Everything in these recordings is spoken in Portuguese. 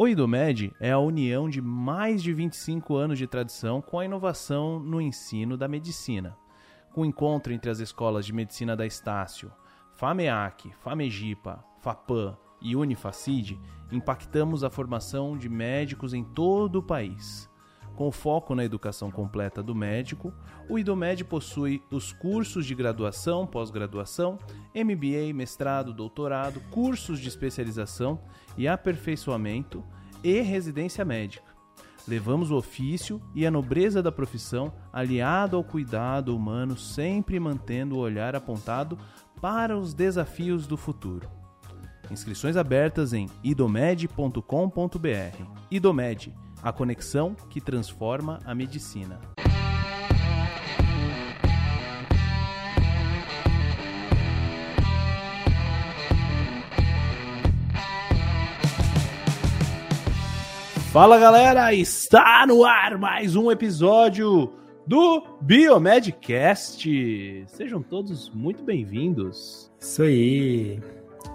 O IDOMED é a união de mais de 25 anos de tradição com a inovação no ensino da medicina. Com o encontro entre as escolas de medicina da Estácio, FAMEAC, FAMEGIPA, FAPAM e Unifacid, impactamos a formação de médicos em todo o país. Com foco na educação completa do médico, o IDOMED possui os cursos de graduação, pós-graduação, MBA, mestrado, doutorado, cursos de especialização e aperfeiçoamento e residência médica. Levamos o ofício e a nobreza da profissão aliado ao cuidado humano, sempre mantendo o olhar apontado para os desafios do futuro. Inscrições abertas em idomed.com.br. Idomed a conexão que transforma a medicina. Fala galera, está no ar mais um episódio do Biomedcast. Sejam todos muito bem-vindos. Isso aí,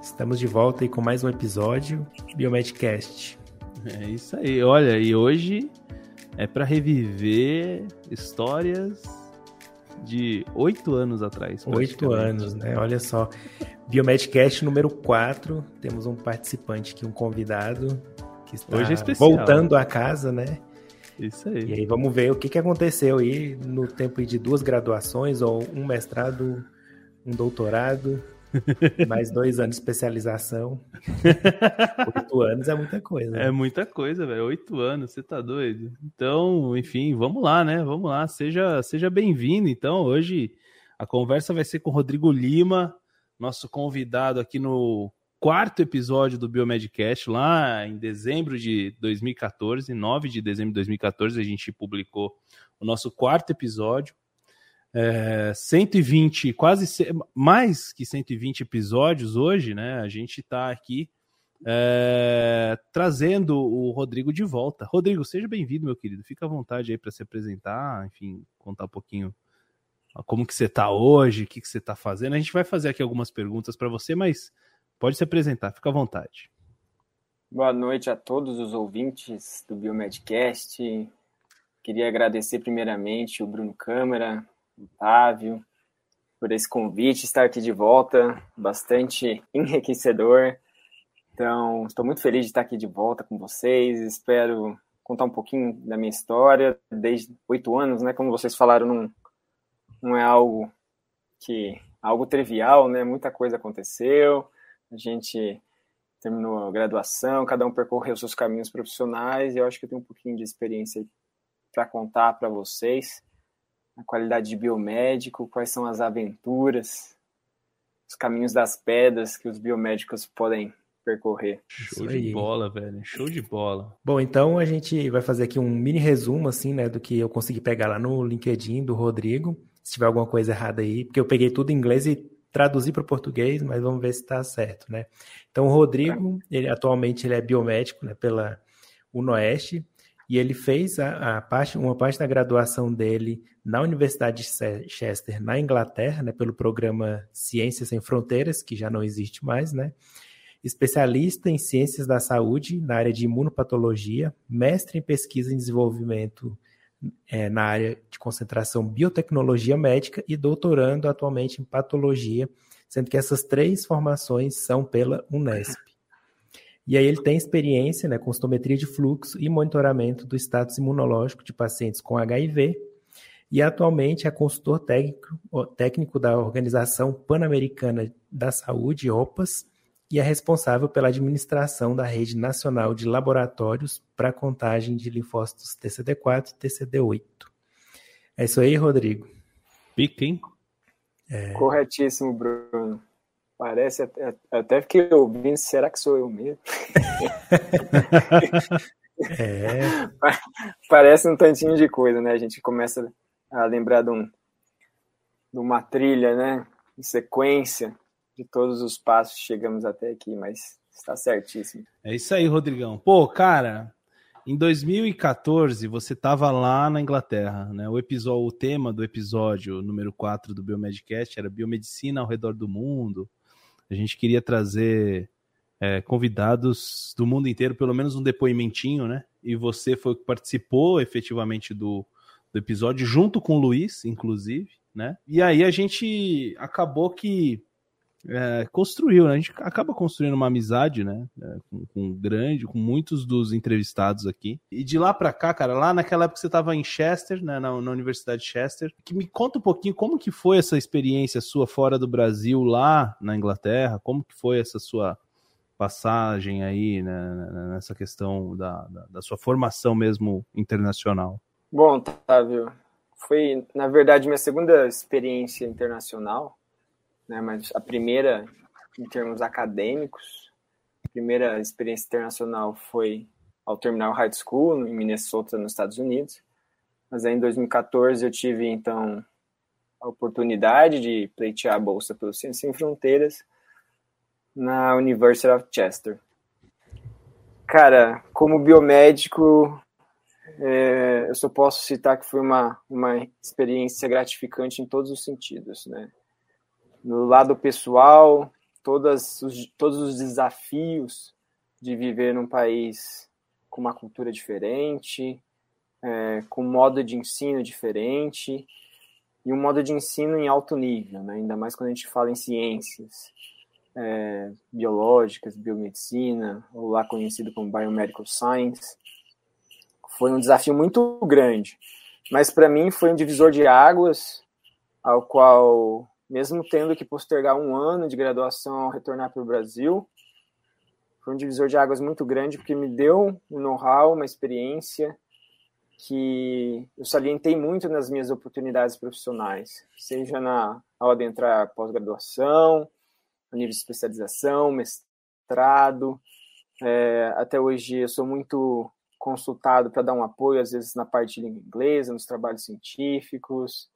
estamos de volta aí com mais um episódio Biomedcast. É isso aí. Olha, e hoje é para reviver histórias de oito anos atrás. Oito anos, né? Olha só. Biomedcast número 4. Temos um participante aqui, um convidado que está hoje é especial, voltando à casa, né? Isso aí. E aí vamos ver o que, que aconteceu aí no tempo de duas graduações, ou um mestrado, um doutorado, Mais dois anos de especialização. Oito anos é muita coisa. Né? É muita coisa, velho. Oito anos, você tá doido. Então, enfim, vamos lá, né? Vamos lá. Seja, seja bem-vindo. Então, hoje a conversa vai ser com o Rodrigo Lima, nosso convidado aqui no quarto episódio do Biomedcast, lá em dezembro de 2014, 9 de dezembro de 2014, a gente publicou o nosso quarto episódio é, 120, quase mais que 120 episódios hoje, né? A gente está aqui é, trazendo o Rodrigo de volta. Rodrigo, seja bem-vindo, meu querido. Fica à vontade aí para se apresentar, enfim, contar um pouquinho como que você está hoje, o que, que você está fazendo. A gente vai fazer aqui algumas perguntas para você, mas pode se apresentar, fica à vontade. Boa noite a todos os ouvintes do Biomedcast. Queria agradecer primeiramente o Bruno Câmara, Otávio, por esse convite, estar aqui de volta, bastante enriquecedor. Então, estou muito feliz de estar aqui de volta com vocês. Espero contar um pouquinho da minha história, desde oito anos, né? Como vocês falaram, não, não é algo que algo trivial, né? Muita coisa aconteceu. A gente terminou a graduação, cada um percorreu seus caminhos profissionais e eu acho que eu tenho um pouquinho de experiência para contar para vocês a qualidade de biomédico, quais são as aventuras, os caminhos das pedras que os biomédicos podem percorrer. Show de bola, velho. Show de bola. Bom, então a gente vai fazer aqui um mini resumo, assim, né, do que eu consegui pegar lá no LinkedIn do Rodrigo. Se tiver alguma coisa errada aí, porque eu peguei tudo em inglês e traduzi para o português, mas vamos ver se está certo, né? Então, o Rodrigo, ele atualmente ele é biomédico, né, pela UNOeste, e ele fez a, a, parte, uma parte da graduação dele na Universidade de Chester, na Inglaterra, né, pelo programa Ciências Sem Fronteiras, que já não existe mais, né? Especialista em Ciências da Saúde na área de imunopatologia, mestre em pesquisa e desenvolvimento é, na área de concentração biotecnologia médica e doutorando atualmente em patologia, sendo que essas três formações são pela Unesp. E aí ele tem experiência né, com ostometria de fluxo e monitoramento do status imunológico de pacientes com HIV e atualmente é consultor técnico, técnico da Organização Pan-Americana da Saúde, OPAS, e é responsável pela administração da Rede Nacional de Laboratórios para contagem de linfócitos TCD4 e TCD8. É isso aí, Rodrigo. Pique, hein? É... Corretíssimo, Bruno. Parece, até, até fiquei ouvindo, será que sou eu mesmo? é. Parece um tantinho de coisa, né? A gente começa a lembrar de, um, de uma trilha, né? Em sequência de todos os passos chegamos até aqui, mas está certíssimo. É isso aí, Rodrigão. Pô, cara, em 2014 você estava lá na Inglaterra, né? O episódio, o tema do episódio número 4 do Biomedcast era biomedicina ao redor do mundo. A gente queria trazer é, convidados do mundo inteiro, pelo menos um depoimentinho, né? E você foi que participou efetivamente do, do episódio, junto com o Luiz, inclusive, né? E aí a gente acabou que é, construiu, né? A gente acaba construindo uma amizade, né? É, com, com, grande, com muitos dos entrevistados aqui. E de lá para cá, cara, lá naquela época você estava em Chester, né? Na, na, Universidade de Chester. Que me conta um pouquinho como que foi essa experiência sua fora do Brasil, lá na Inglaterra. Como que foi essa sua passagem aí né, nessa questão da, da, da sua formação mesmo internacional? Bom, Otávio, foi na verdade minha segunda experiência internacional né? Mas a primeira, em termos acadêmicos, a primeira experiência internacional foi ao terminar o high school em Minnesota, nos Estados Unidos. Mas aí em 2014 eu tive então a oportunidade de pleitear a bolsa pelo Ciências Sem Fronteiras na University of Chester. Cara, como biomédico, é, eu só posso citar que foi uma, uma experiência gratificante em todos os sentidos, né? No lado pessoal, todas os, todos os desafios de viver num país com uma cultura diferente, é, com um modo de ensino diferente e um modo de ensino em alto nível, né? ainda mais quando a gente fala em ciências é, biológicas, biomedicina, ou lá conhecido como Biomedical Science. Foi um desafio muito grande, mas para mim foi um divisor de águas ao qual mesmo tendo que postergar um ano de graduação ao retornar para o Brasil. Foi um divisor de águas muito grande, porque me deu um know-how, uma experiência que eu salientei muito nas minhas oportunidades profissionais, seja na, ao adentrar pós-graduação, nível de especialização, mestrado. É, até hoje eu sou muito consultado para dar um apoio, às vezes na parte de língua inglesa, nos trabalhos científicos.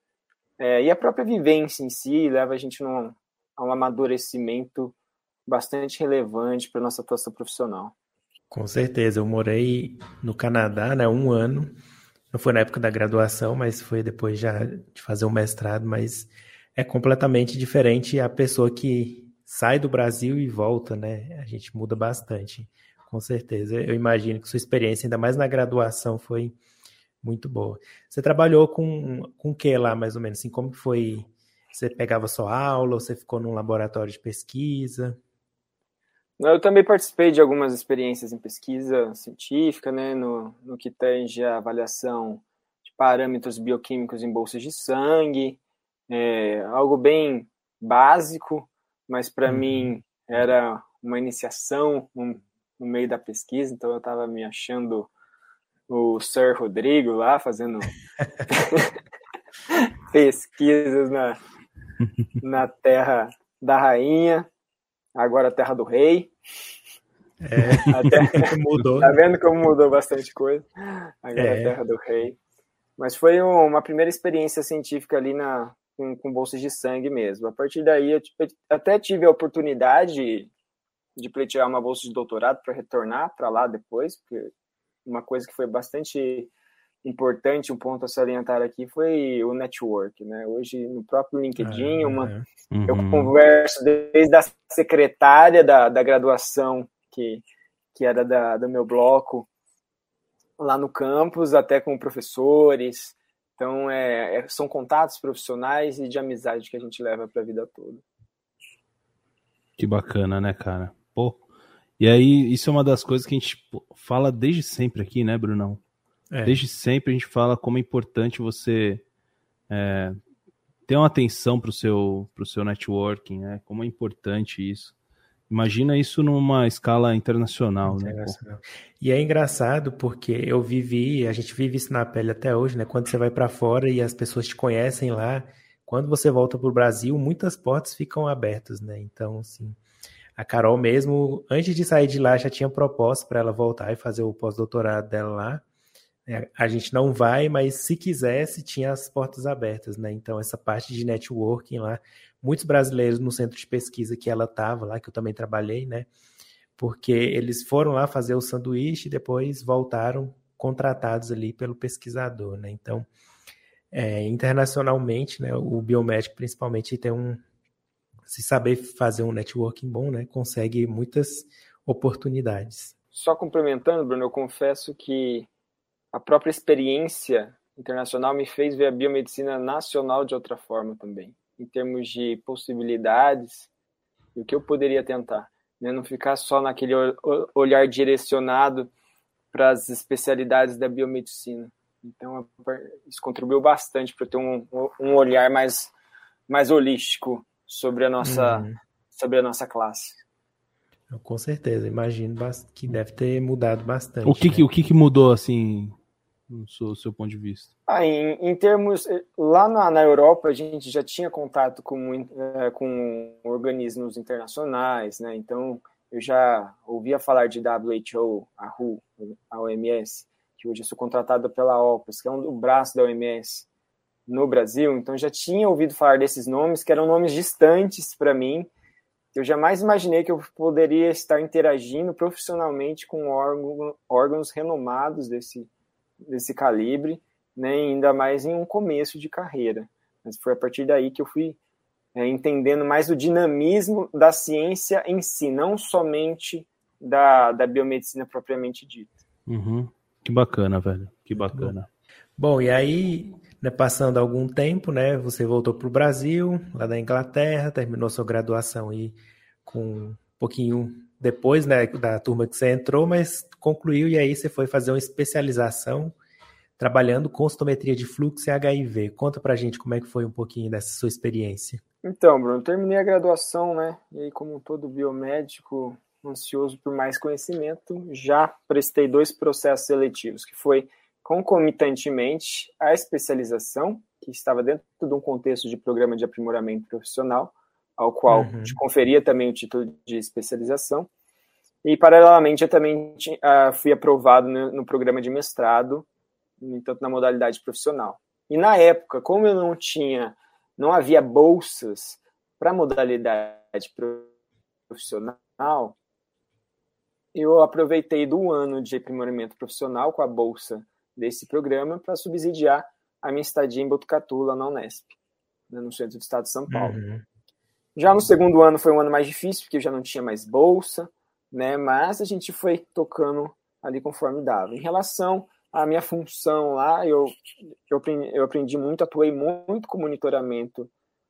É, e a própria vivência em si leva a gente num, a um amadurecimento bastante relevante para nossa atuação profissional. Com certeza, eu morei no Canadá, né, um ano. Não foi na época da graduação, mas foi depois já de fazer o um mestrado. Mas é completamente diferente a pessoa que sai do Brasil e volta, né? A gente muda bastante, com certeza. Eu imagino que sua experiência, ainda mais na graduação, foi muito boa. Você trabalhou com, com o que lá, mais ou menos? Assim, como foi? Você pegava sua aula ou você ficou num laboratório de pesquisa? Eu também participei de algumas experiências em pesquisa científica, né, no, no que tange a avaliação de parâmetros bioquímicos em bolsas de sangue, é, algo bem básico, mas para uhum. mim era uma iniciação no, no meio da pesquisa, então eu estava me achando o Sir Rodrigo lá fazendo pesquisas na, na terra da rainha, agora a terra do rei. É, mudou. Tá vendo como mudou bastante coisa? Agora é. a terra do rei. Mas foi uma primeira experiência científica ali na, com, com bolsas de sangue mesmo. A partir daí, eu, até tive a oportunidade de, de pleitear uma bolsa de doutorado para retornar para lá depois, porque uma coisa que foi bastante importante, um ponto a salientar aqui foi o network, né? Hoje no próprio LinkedIn, ah, uma, uhum. eu converso desde a secretária da, da graduação que, que era da, do meu bloco lá no campus, até com professores. Então, é, é são contatos profissionais e de amizade que a gente leva para a vida toda. Que bacana, né, cara? Pô, e aí, isso é uma das coisas que a gente fala desde sempre aqui, né, Brunão? É. Desde sempre a gente fala como é importante você é, ter uma atenção para o seu, pro seu networking, né? Como é importante isso. Imagina isso numa escala internacional, né, internacional. né? E é engraçado porque eu vivi, a gente vive isso na pele até hoje, né? Quando você vai para fora e as pessoas te conhecem lá, quando você volta para o Brasil, muitas portas ficam abertas, né? Então, assim, a Carol mesmo, antes de sair de lá, já tinha proposta para ela voltar e fazer o pós-doutorado dela lá. É, a gente não vai, mas se quisesse, tinha as portas abertas, né? Então, essa parte de networking lá, muitos brasileiros no centro de pesquisa que ela estava lá, que eu também trabalhei, né? Porque eles foram lá fazer o sanduíche e depois voltaram contratados ali pelo pesquisador, né? Então, é, internacionalmente, né, o biomédico principalmente tem um, se saber fazer um networking bom, né, consegue muitas oportunidades. Só complementando, Bruno, eu confesso que a própria experiência internacional me fez ver a biomedicina nacional de outra forma também, em termos de possibilidades e o que eu poderia tentar, né? não ficar só naquele olhar direcionado para as especialidades da biomedicina. Então, isso contribuiu bastante para ter um, um olhar mais, mais holístico sobre a nossa, uhum. sobre a nossa classe. Com certeza, imagino que deve ter mudado bastante. O que, né? que, o que, que mudou, assim, no seu, seu ponto de vista? Ah, em, em termos. Lá na, na Europa, a gente já tinha contato com, é, com organismos internacionais, né? Então, eu já ouvia falar de WHO, a WHO, a OMS, que hoje eu sou contratado pela OPAS, que é um, braço da OMS no Brasil. Então, já tinha ouvido falar desses nomes, que eram nomes distantes para mim eu jamais imaginei que eu poderia estar interagindo profissionalmente com órgão, órgãos renomados desse, desse calibre, né, ainda mais em um começo de carreira. Mas foi a partir daí que eu fui é, entendendo mais o dinamismo da ciência em si, não somente da, da biomedicina propriamente dita. Uhum. Que bacana, velho. Que bacana. Bom, bom e aí, né, passando algum tempo, né, você voltou para o Brasil, lá da Inglaterra, terminou sua graduação aí com um pouquinho depois né, da turma que você entrou, mas concluiu e aí você foi fazer uma especialização trabalhando com citometria de fluxo e HIV. Conta pra gente como é que foi um pouquinho dessa sua experiência. Então, Bruno, terminei a graduação, né? E aí, como todo biomédico ansioso por mais conhecimento, já prestei dois processos seletivos, que foi concomitantemente a especialização, que estava dentro de um contexto de programa de aprimoramento profissional, ao qual uhum. te conferia também o título de especialização. E, paralelamente, eu também uh, fui aprovado no, no, programa de mestrado, tanto na modalidade profissional. E, na época, como eu não tinha, não havia bolsas para modalidade profissional, eu aproveitei do ano de aprimoramento profissional com a bolsa desse programa para subsidiar a minha estadia em Botucatu, lá na Unesp, né, no centro do estado de São Paulo. Uhum. Já no segundo ano foi um ano mais difícil, porque eu já não tinha mais bolsa, né? Mas a gente foi tocando ali conforme dava. Em relação à minha função lá, eu, eu, eu aprendi muito, atuei muito com monitoramento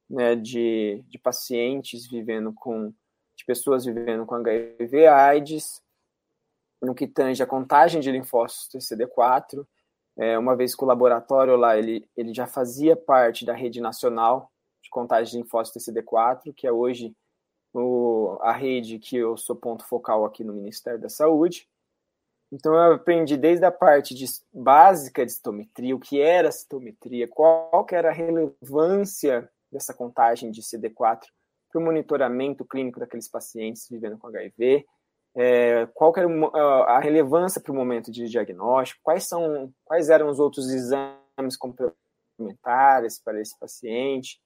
né, de, de pacientes vivendo com, de pessoas vivendo com HIV AIDS, no que tange a contagem de linfócitos TCD4. É, uma vez que o laboratório lá, ele, ele já fazia parte da rede nacional de contagem de linfócito TCD4, que é hoje o, a rede que eu sou ponto focal aqui no Ministério da Saúde. Então eu aprendi desde a parte de, básica de citometria, o que era citometria, qual que era a relevância dessa contagem de CD4 para o monitoramento clínico daqueles pacientes vivendo com HIV, é, qual era a relevância para o momento de diagnóstico, quais são, quais eram os outros exames complementares para esse paciente,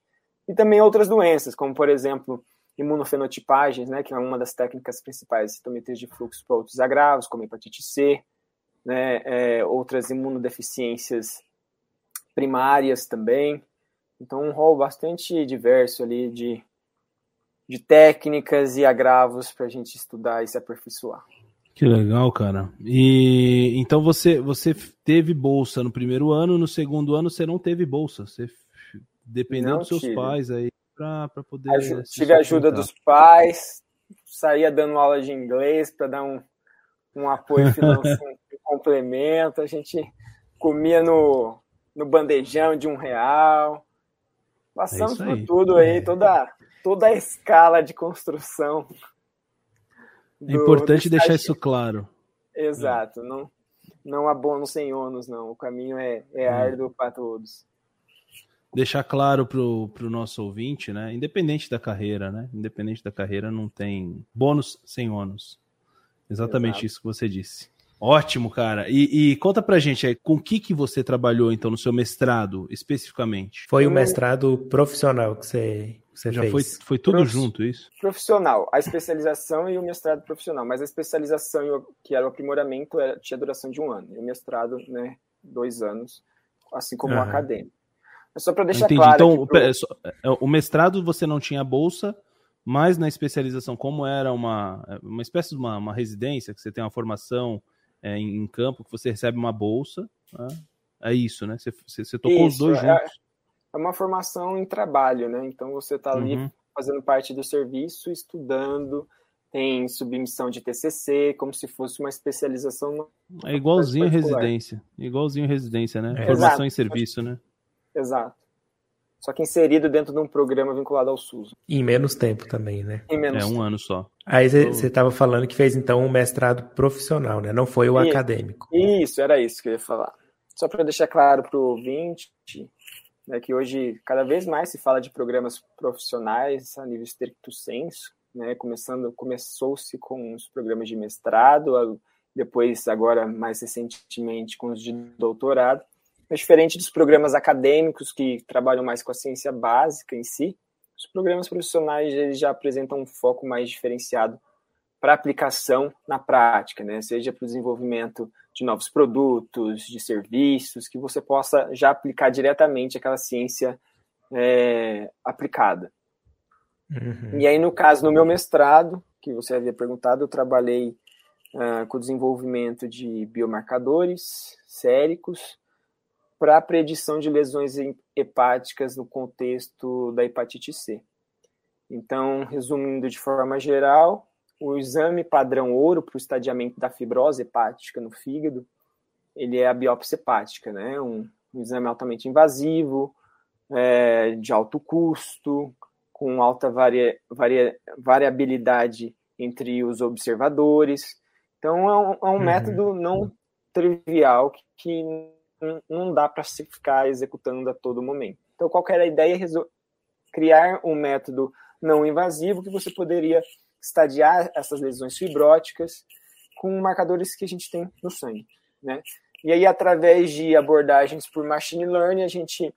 e também outras doenças, como por exemplo imunofenotipagens, né, que é uma das técnicas principais citometria de fluxo para outros agravos, como hepatite C, né, é, outras imunodeficiências primárias também. Então, um rol bastante diverso ali de, de técnicas e agravos para a gente estudar e se aperfeiçoar. Que legal, cara. E então você você teve bolsa no primeiro ano, no segundo ano você não teve bolsa. Você dependendo dos seus tive. pais aí para poder. Aju tive ajuda dos pais, saía dando aula de inglês para dar um, um apoio financeiro, um complemento. A gente comia no, no bandejão de um real. Passamos é por tudo aí, é. toda, toda a escala de construção. Do, é importante deixar isso claro. Exato, é. não, não há bônus sem ônus, não. O caminho é, é, é. árduo para todos deixar claro pro, pro nosso ouvinte, né? Independente da carreira, né? Independente da carreira, não tem bônus sem ônus. Exatamente Exato. isso que você disse. Ótimo, cara. E, e, conta pra gente aí, com que que você trabalhou, então, no seu mestrado, especificamente? Foi o mestrado profissional que você, você Já fez. Foi, foi tudo Prof... junto, isso? Profissional. A especialização e o mestrado profissional. Mas a especialização, que era o aprimoramento, tinha duração de um ano. E o mestrado, né, dois anos, assim como uhum. o acadêmico. É só para deixar Entendi. claro. Então, pro... É, o mestrado você não tinha bolsa, mas na especialização, como era uma, uma espécie de uma, uma residência, que você tem uma formação é, em, campo, que você recebe uma bolsa, né? é isso, né? Você, você, você tocou isso, os dois é, juntos. É uma formação em trabalho, né? Então você está ali uhum. fazendo parte do serviço, estudando, tem submissão de TCC, como se fosse uma especialização. É igualzinho residência, igualzinho residência, né? É. Formação Exato. em serviço, né? Exato. Só que inserido dentro de um programa vinculado ao SUS. E em menos tempo também, né? Em menos é um tempo. ano só. Aí você estava falando que fez então um mestrado profissional, né? Não foi o e, acadêmico. Isso, era isso que eu ia falar. Só para deixar claro para o ouvinte, né, que hoje cada vez mais se fala de programas profissionais a nível stricto senso, né? Começando, começou-se com os programas de mestrado, depois agora mais recentemente com os de doutorado. É diferente dos programas acadêmicos que trabalham mais com a ciência básica em si, os programas profissionais eles já apresentam um foco mais diferenciado para aplicação na prática, né? seja para o desenvolvimento de novos produtos, de serviços, que você possa já aplicar diretamente aquela ciência é, aplicada. Uhum. E aí, no caso, no meu mestrado, que você havia perguntado, eu trabalhei uh, com o desenvolvimento de biomarcadores séricos para a predição de lesões hepáticas no contexto da hepatite C. Então, resumindo de forma geral, o exame padrão ouro para o estadiamento da fibrose hepática no fígado, ele é a biópsia hepática, né? Um, um exame altamente invasivo, é, de alto custo, com alta varia, varia, variabilidade entre os observadores. Então, é um, é um uhum. método não trivial que, que não dá para se ficar executando a todo momento. Então, qual era a ideia? Criar um método não invasivo que você poderia estadiar essas lesões fibróticas com marcadores que a gente tem no sangue, né? E aí, através de abordagens por machine learning, a gente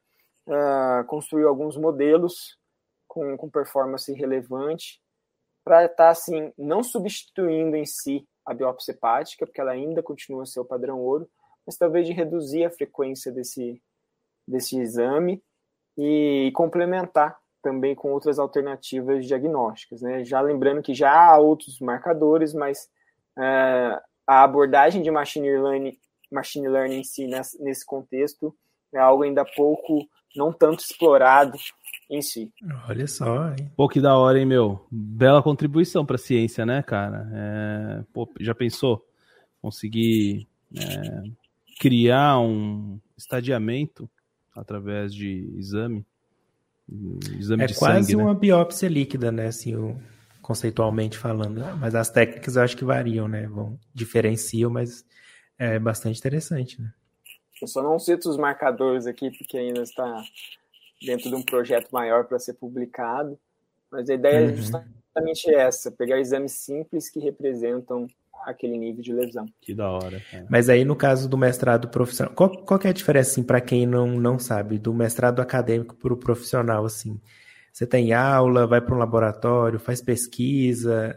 uh, construiu alguns modelos com, com performance relevante para estar, tá, assim, não substituindo em si a biópsia hepática, porque ela ainda continua a ser o padrão ouro, mas talvez de reduzir a frequência desse, desse exame e complementar também com outras alternativas diagnósticas. Né? Já lembrando que já há outros marcadores, mas é, a abordagem de machine learning, machine learning em si nesse, nesse contexto é algo ainda pouco, não tanto explorado em si. Olha só, hein? Pô, que da hora, hein, meu? Bela contribuição para a ciência, né, cara? É, pô, já pensou? Conseguir é, criar um estadiamento através de exame. Exame é de quase sangue, né? uma né? biópsia líquida, né? Assim, o, conceitualmente falando. Mas as técnicas eu acho que variam, né? Vão, diferenciam, mas é bastante interessante, né? Eu só não cito os marcadores aqui, porque ainda está dentro de um projeto maior para ser publicado. Mas a ideia é uhum. é justamente essa: pegar exames simples que representam aquele nível de lesão. Que da hora. É. Mas aí no caso do mestrado profissional, qual, qual é a diferença assim para quem não, não sabe do mestrado acadêmico para o profissional assim? Você tem aula, vai para um laboratório, faz pesquisa,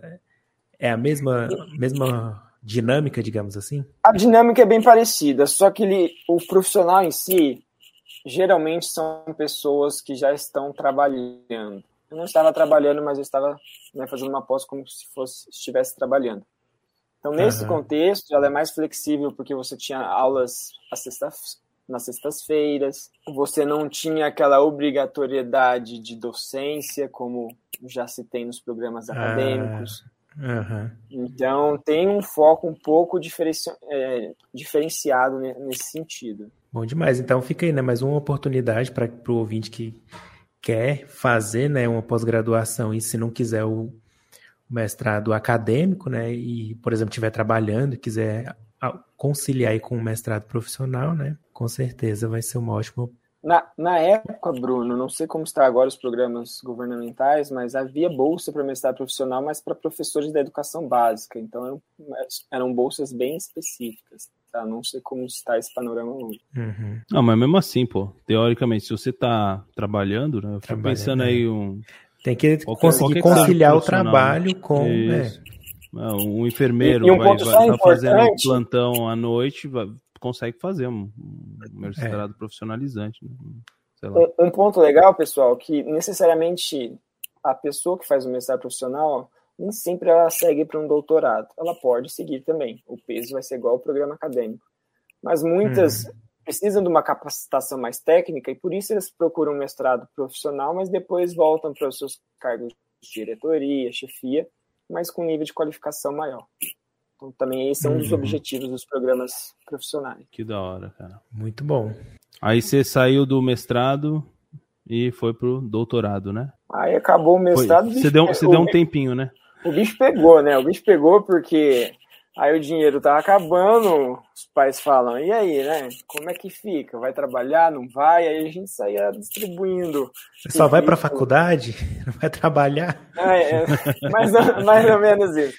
é a mesma mesma dinâmica, digamos assim? A dinâmica é bem parecida, só que ele, o profissional em si geralmente são pessoas que já estão trabalhando. Eu não estava trabalhando, mas eu estava né, fazendo uma pós como se fosse estivesse trabalhando. Então, nesse uhum. contexto, ela é mais flexível porque você tinha aulas sexta, nas sextas-feiras, você não tinha aquela obrigatoriedade de docência, como já se tem nos programas acadêmicos. Uhum. Então, tem um foco um pouco diferenci é, diferenciado nesse sentido. Bom demais. Então, fica aí, né? Mais uma oportunidade para o ouvinte que quer fazer né, uma pós-graduação e se não quiser o mestrado acadêmico, né, e, por exemplo, estiver trabalhando e quiser conciliar aí com o mestrado profissional, né, com certeza vai ser uma ótima na, na época, Bruno, não sei como está agora os programas governamentais, mas havia bolsa para mestrado profissional, mas para professores da educação básica. Então eram, eram bolsas bem específicas. Tá? Não sei como está esse panorama hoje. Uhum. Não, mas mesmo assim, pô, teoricamente, se você está trabalhando, né, eu fico pensando aí é. um tem que qualquer, conseguir qualquer conciliar o trabalho com. Né? Um enfermeiro e, e um vai, vai tá fazendo um plantão à noite, vai, consegue fazer um, um é. profissionalizante. Né? Um, um, ponto legal, pessoal, que necessariamente a pessoa que faz o mestrado profissional, nem sempre ela segue para um doutorado. Ela pode seguir também. O peso vai ser igual ao programa acadêmico. Mas muitas uhum. Precisam de uma capacitação mais técnica e por isso eles procuram um mestrado profissional, mas depois voltam para os seus cargos de diretoria, chefia, mas com nível de qualificação maior. Então, também esse é um uhum. dos objetivos dos programas profissionais. Que da hora, cara. Muito bom. Aí você saiu do mestrado e foi pro doutorado, né? Aí acabou o mestrado. Você deu, você deu um tempinho, né? O bicho pegou, né? O bicho pegou porque Aí o dinheiro tá acabando, os pais falam, e aí, né? Como é que fica? Vai trabalhar? Não vai? Aí a gente saía distribuindo. Você só vai para faculdade? Não vai trabalhar? É, é mais, mais ou menos isso.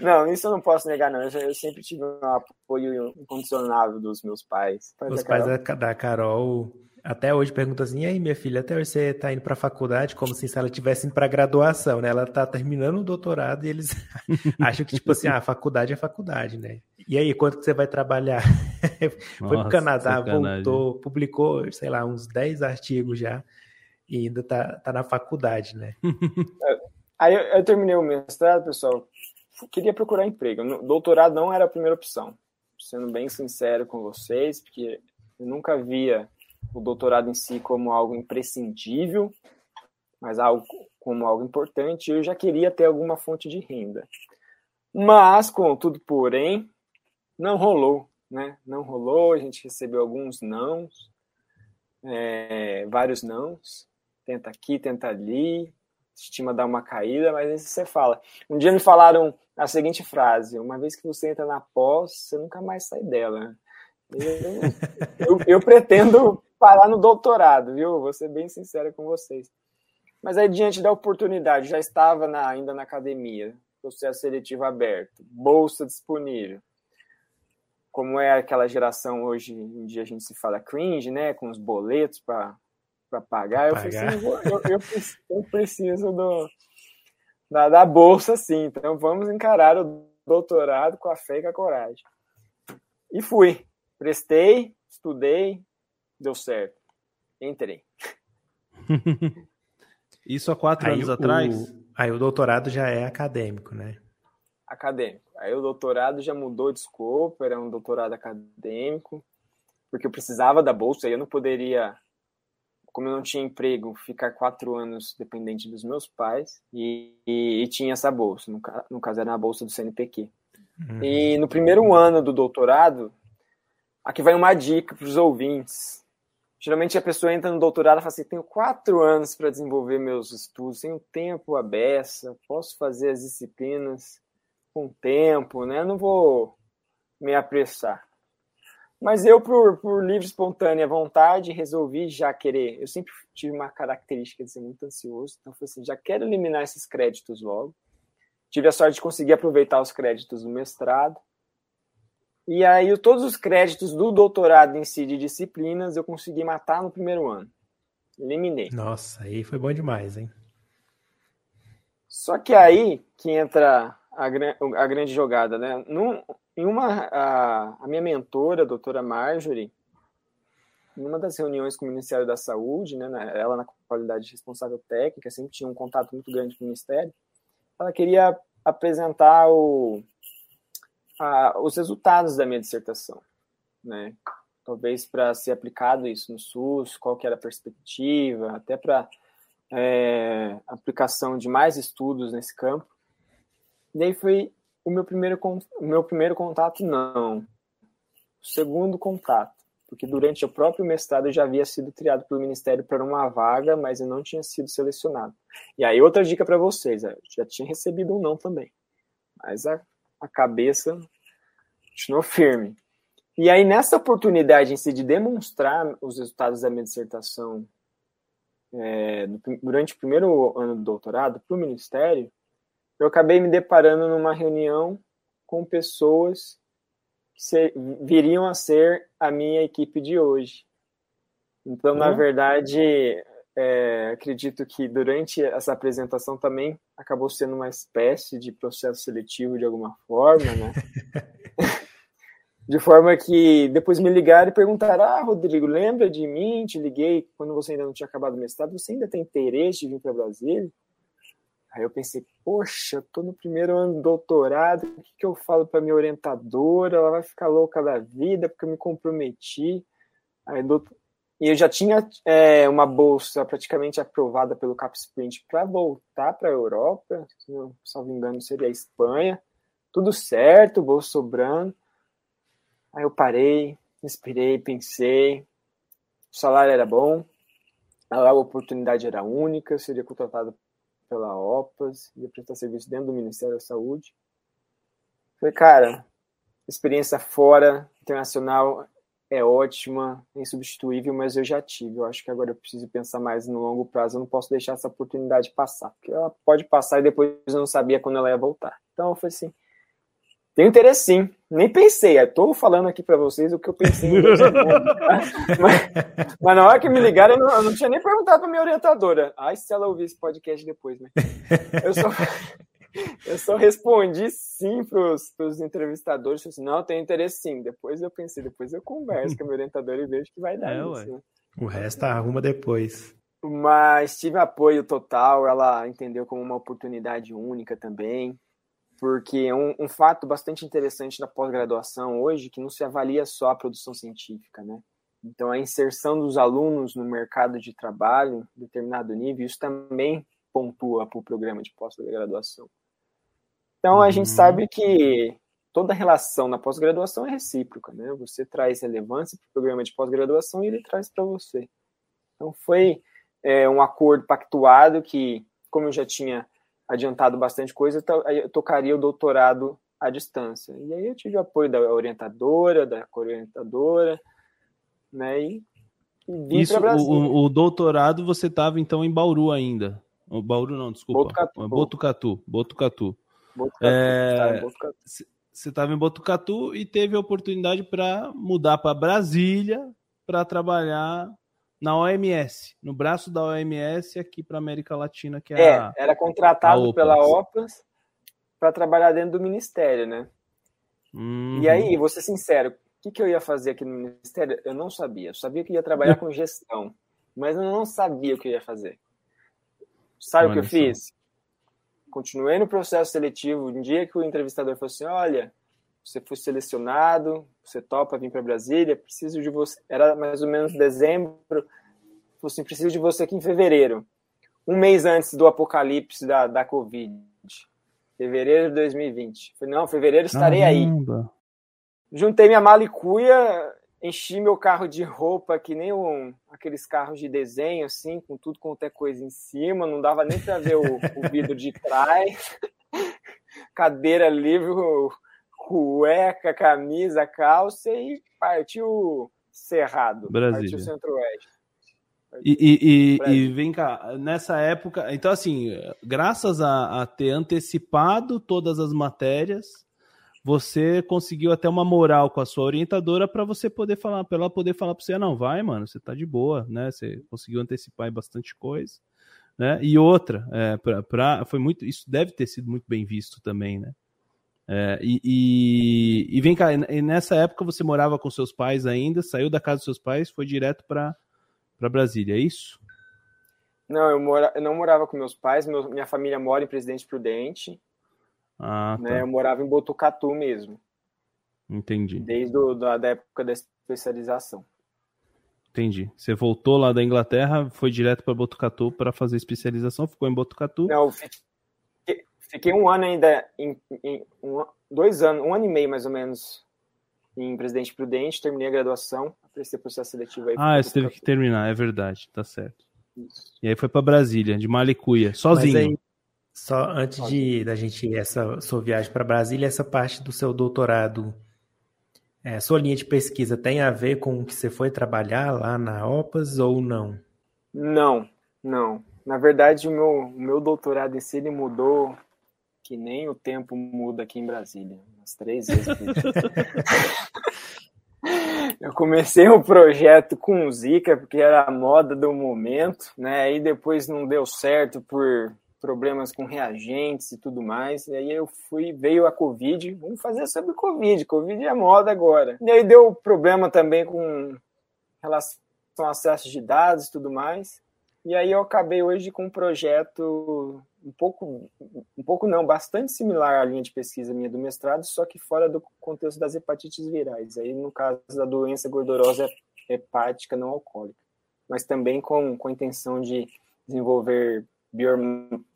Não, isso eu não posso negar, não. Eu, sempre tive um apoio incondicionável dos meus pais. Os pais da Carol, da Carol até hoje pergunta assim, e aí minha filha, até hoje você está indo para a faculdade como se ela estivesse indo para graduação, né? Ela está terminando o doutorado e eles acham que, tipo assim, ah, a faculdade é faculdade, né? E aí, quanto que você vai trabalhar? Foi para o Canadá, sacanagem. voltou, publicou, sei lá, uns 10 artigos já e ainda está tá na faculdade, né? aí eu, eu terminei o mestrado, pessoal, queria procurar emprego. Doutorado não era a primeira opção, sendo bem sincero com vocês, porque eu nunca via o doutorado em si como algo imprescindível, mas algo como algo importante, eu já queria ter alguma fonte de renda. Mas, contudo, porém, não rolou, né? Não rolou, a gente recebeu alguns nãos, é, vários nãos, tenta aqui, tenta ali, estima dar uma caída, mas aí você fala. Um dia me falaram a seguinte frase: uma vez que você entra na pós, você nunca mais sai dela. Eu, eu, eu pretendo parar no doutorado, viu? Vou ser bem sincero com vocês. Mas aí, diante da oportunidade, já estava na, ainda na academia, processo seletivo aberto, bolsa disponível. Como é aquela geração hoje em dia a gente se fala cringe, né? Com os boletos para pagar. Eu, pagar. Assim, eu, eu, eu, eu, preciso do, da, da bolsa, sim. Então vamos encarar o doutorado com a fé e com a coragem. E fui. Prestei, estudei, deu certo. Entrei. Isso há quatro aí anos o, atrás? Aí o doutorado já é acadêmico, né? Acadêmico. Aí o doutorado já mudou de escopo, era um doutorado acadêmico, porque eu precisava da bolsa, e eu não poderia, como eu não tinha emprego, ficar quatro anos dependente dos meus pais, e, e, e tinha essa bolsa, no, no, caso era a bolsa do CNPq. Uhum. E no primeiro ano do doutorado, aqui vai uma dica para os ouvintes, Geralmente a pessoa entra no doutorado e fala assim: tenho quatro anos para desenvolver meus estudos, tenho tempo à beça, posso fazer as disciplinas com tempo, né? Não vou me apressar. Mas eu, por, por livre, espontânea vontade, resolvi já querer. Eu sempre tive uma característica de ser muito ansioso, então falei assim: já quero eliminar esses créditos logo. Tive a sorte de conseguir aproveitar os créditos do mestrado. E aí, todos os créditos do doutorado em si de disciplinas eu consegui matar no primeiro ano. Eliminei. Nossa, aí foi bom demais, hein? Só que aí que entra a, a grande jogada, né? Num, em uma, a, a minha mentora, a doutora Marjorie, numa das reuniões com o Ministério da Saúde, né, ela na qualidade de responsável técnica, sempre tinha um contato muito grande com o Ministério, ela queria apresentar o, a, os resultados da minha dissertação, né? Talvez para ser aplicado isso no SUS, qual que era a perspectiva, até para é, aplicação de mais estudos nesse campo. E daí foi o meu primeiro, o meu primeiro contato, não. O segundo contato, porque durante o próprio mestrado eu já havia sido triado pelo Ministério para uma vaga, mas eu não tinha sido selecionado. E aí, outra dica para vocês: eu já tinha recebido um não também. Mas a a cabeça continuou firme. E aí, nessa oportunidade em si de demonstrar os resultados da minha dissertação é, durante o primeiro ano do doutorado para o Ministério, eu acabei me deparando numa reunião com pessoas que viriam a ser a minha equipe de hoje. Então, uhum. na verdade, é, acredito que durante essa apresentação também acabou sendo uma espécie de processo seletivo de alguma forma, né? de forma que depois me ligaram e perguntaram: Ah, Rodrigo, lembra de mim? Te liguei quando você ainda não tinha acabado o mestrado. Você ainda tem interesse de vir para Brasília? Aí eu pensei, poxa, eu tô no primeiro ano do doutorado, o que, que eu falo para minha orientadora? Ela vai ficar louca da vida porque eu me comprometi. Aí, doutor... E eu já tinha é, uma bolsa praticamente aprovada pelo Capsprint para voltar para a Europa, se não me engano seria a Espanha. Tudo certo, bolsa sobrando. Aí eu parei, inspirei, pensei. O salário era bom, a oportunidade era única, seria contratado pela OPAS, ia prestar serviço dentro do Ministério da Saúde. Falei, cara, experiência fora, internacional, é ótima, é insubstituível, mas eu já tive. Eu acho que agora eu preciso pensar mais no longo prazo. Eu não posso deixar essa oportunidade passar, porque ela pode passar e depois eu não sabia quando ela ia voltar. Então eu falei assim: tem interesse sim. Nem pensei. Estou falando aqui para vocês o que eu pensei. mas, mas, na hora que me ligaram, eu não, eu não tinha nem perguntado para minha orientadora. Ai, se ela ouvir esse podcast depois, né? Eu só, eu só respondi sim para os entrevistadores. Assim, não, tem interesse sim. Depois eu pensei, depois eu converso com a minha orientadora e vejo que vai dar é, isso. Né? O resto arruma depois. Mas tive apoio total. Ela entendeu como uma oportunidade única também porque é um, um fato bastante interessante da pós-graduação hoje que não se avalia só a produção científica, né? Então, a inserção dos alunos no mercado de trabalho, em determinado nível, isso também pontua para o programa de pós-graduação. Então, a gente sabe que toda relação na pós-graduação é recíproca, né? Você traz relevância para o programa de pós-graduação e ele traz para você. Então, foi é, um acordo pactuado que, como eu já tinha adiantado bastante coisa, eu tocaria o doutorado à distância. E aí eu tive apoio da orientadora, da orientadora, né? E, e vim Isso, o, o, doutorado você estava então em Bauru ainda. O Bauru não, desculpa. Botucatu. Botucatu. Botucatu. Botucatu. É, você estava em Botucatu e teve a oportunidade para mudar para Brasília para trabalhar na OMS, no braço da OMS aqui para América Latina, que é, é a, era contratado pela OPAS para trabalhar dentro do ministério, né? Uhum. E aí, vou ser sincero, o que, que eu ia fazer aqui no ministério? Eu não sabia. Eu sabia que ia trabalhar com gestão, mas eu não sabia o que eu ia fazer. Sabe Olha o que eu só. fiz? Continuei no processo seletivo. Um dia que o entrevistador falou assim: Olha, você foi selecionado, você topa vir para Brasília, preciso de você. Era mais ou menos dezembro, assim, preciso de você aqui em fevereiro, um mês antes do apocalipse da, da Covid, fevereiro de 2020. Falei, não, fevereiro estarei Caramba. aí. Juntei minha mala e cuia, enchi meu carro de roupa, que nem um, aqueles carros de desenho, assim, com tudo quanto é coisa em cima, não dava nem para ver o, o vidro de trás, cadeira livre, cueca, camisa, calça e partiu Cerrado. Brasília. Partiu Centro-Oeste. E, e, e, e, vem cá, nessa época, então assim, graças a, a, ter antecipado todas as matérias, você conseguiu até uma moral com a sua orientadora para você poder falar, para ela poder falar para você, ah, não, vai, mano, você tá de boa, né? Você conseguiu antecipar bastante coisa, né? E outra, é, pra, pra, foi muito, isso deve ter sido muito bem visto também, né? É, e, e, e, vem cá, e nessa época você morava com seus pais ainda, saiu da casa dos seus pais, foi direto para Brasília, é isso? Não, eu, mora, eu não morava com meus pais, meu, minha família mora em Presidente Prudente. Ah, né, tá. Eu morava em Botucatu mesmo. Entendi. Desde do, da, da época da especialização. Entendi. Você voltou lá da Inglaterra, foi direto para Botucatu para fazer especialização, ficou em Botucatu? Não, Fiquei um ano ainda, em, em um, dois anos, um ano e meio mais ou menos, em Presidente Prudente, terminei a graduação, prestei processo seletivo aí. Ah, você teve que terminar, é verdade, tá certo. Isso. E aí foi para Brasília, de Malicuia, sozinho. Aí, só antes de da gente essa sua viagem para Brasília, essa parte do seu doutorado, é, sua linha de pesquisa tem a ver com o que você foi trabalhar lá na OPAS ou não? Não, não. Na verdade, o meu, o meu doutorado em si ele mudou que nem o tempo muda aqui em Brasília. Umas três vezes. eu comecei o um projeto com Zika, porque era a moda do momento, né? Aí depois não deu certo por problemas com reagentes e tudo mais. E aí eu fui, veio a Covid, vamos fazer sobre Covid. Covid é moda agora. E aí deu problema também com relação ao acesso de dados e tudo mais. E aí eu acabei hoje com um projeto um pouco, um pouco não, bastante similar à linha de pesquisa minha do mestrado, só que fora do contexto das hepatites virais. Aí no caso da doença gordurosa hepática não alcoólica, mas também com, com a intenção de desenvolver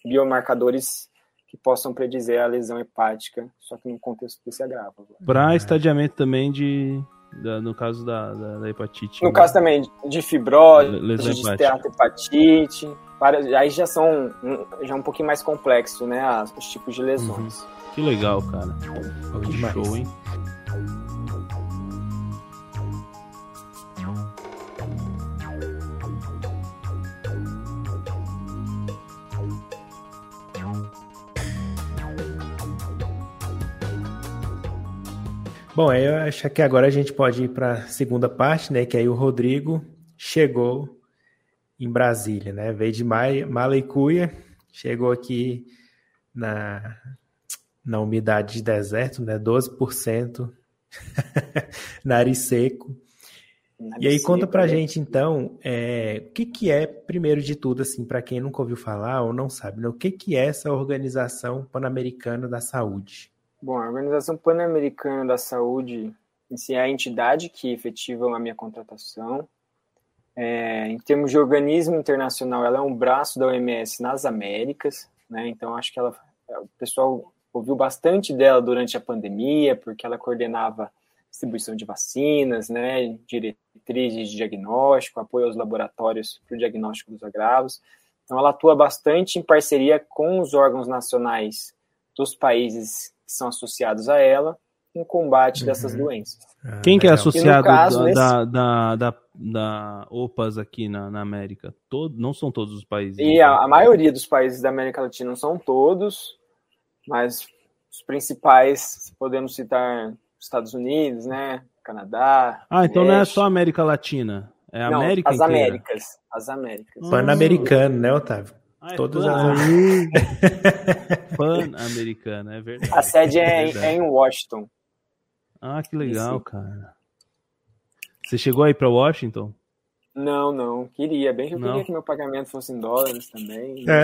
biomarcadores que possam predizer a lesão hepática, só que no contexto desse agravo. Para estadiamento também de, da, no caso da, da, da hepatite. No né? caso também de fibrose, lesão de esteatohepatite, aí já são já é um pouquinho mais complexo, né, os tipos de lesões. Uhum. Que legal, cara. Que show, hein? Bom, eu acho que agora a gente pode ir para a segunda parte, né? Que aí o Rodrigo chegou em Brasília, né? Veio de Malecuia, chegou aqui na, na umidade de deserto, né? 12%, nariz seco. Nariz e aí conta para a né? gente então, é, o que que é primeiro de tudo assim, para quem nunca ouviu falar ou não sabe, né? o que que é essa Organização Pan-Americana da Saúde? Bom, a Organização Pan-Americana da Saúde si é a entidade que efetiva a minha contratação. É, em termos de organismo internacional, ela é um braço da OMS nas Américas, né? Então acho que ela, o pessoal ouviu bastante dela durante a pandemia, porque ela coordenava distribuição de vacinas, né, diretrizes de diagnóstico, apoio aos laboratórios para o diagnóstico dos agravos. Então, ela atua bastante em parceria com os órgãos nacionais dos países que são associados a ela no combate uhum. dessas doenças. Ah, Quem que é associado caso, da, nesse... da, da, da, OPAS aqui na, na América? Todo, não são todos os países. E a, a, maioria dos países da América Latina não são todos, mas os principais, podemos citar Estados Unidos, né? Canadá. Ah, então México. não é só América Latina. É a não, América as inteira. Américas. As Américas. Pan-americano, né, Otávio? Ah, é Todas as. Pan-americana, é verdade. A sede é, é, é, em Washington. Ah, que legal, Isso. cara. Você chegou aí para Washington? Não, não. Queria. Bem que eu não. queria que meu pagamento fosse em dólares também.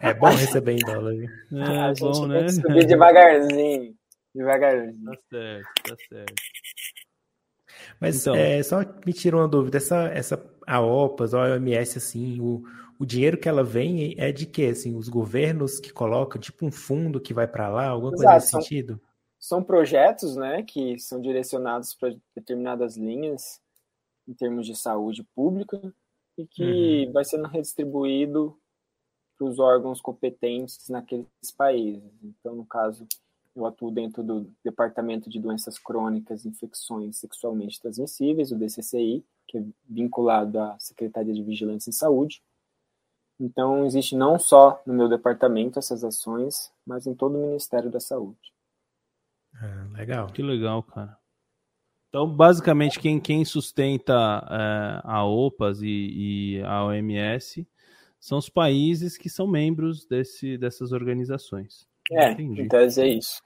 É, é bom receber em dólares. É, gente bom, né? subir devagarzinho. Devagarzinho. Tá certo, tá certo. Mas então, é, só me tira uma dúvida. Essa, essa a OPAS, a OMS, assim, o, o dinheiro que ela vem é de quê? Assim, os governos que colocam, tipo um fundo que vai para lá, alguma Exato, coisa nesse sentido? São projetos, né, que são direcionados para determinadas linhas em termos de saúde pública e que uhum. vai sendo redistribuído para os órgãos competentes naqueles países. Então, no caso, eu atuo dentro do Departamento de Doenças Crônicas e Infecções Sexualmente Transmissíveis, o DCCI, que é vinculado à Secretaria de Vigilância em Saúde. Então, existe não só no meu departamento essas ações, mas em todo o Ministério da Saúde. Ah, legal. Que legal, cara. Então, basicamente, quem, quem sustenta é, a OPAS e, e, a OMS são os países que são membros desse, dessas organizações. É, Entendi. em tese é isso.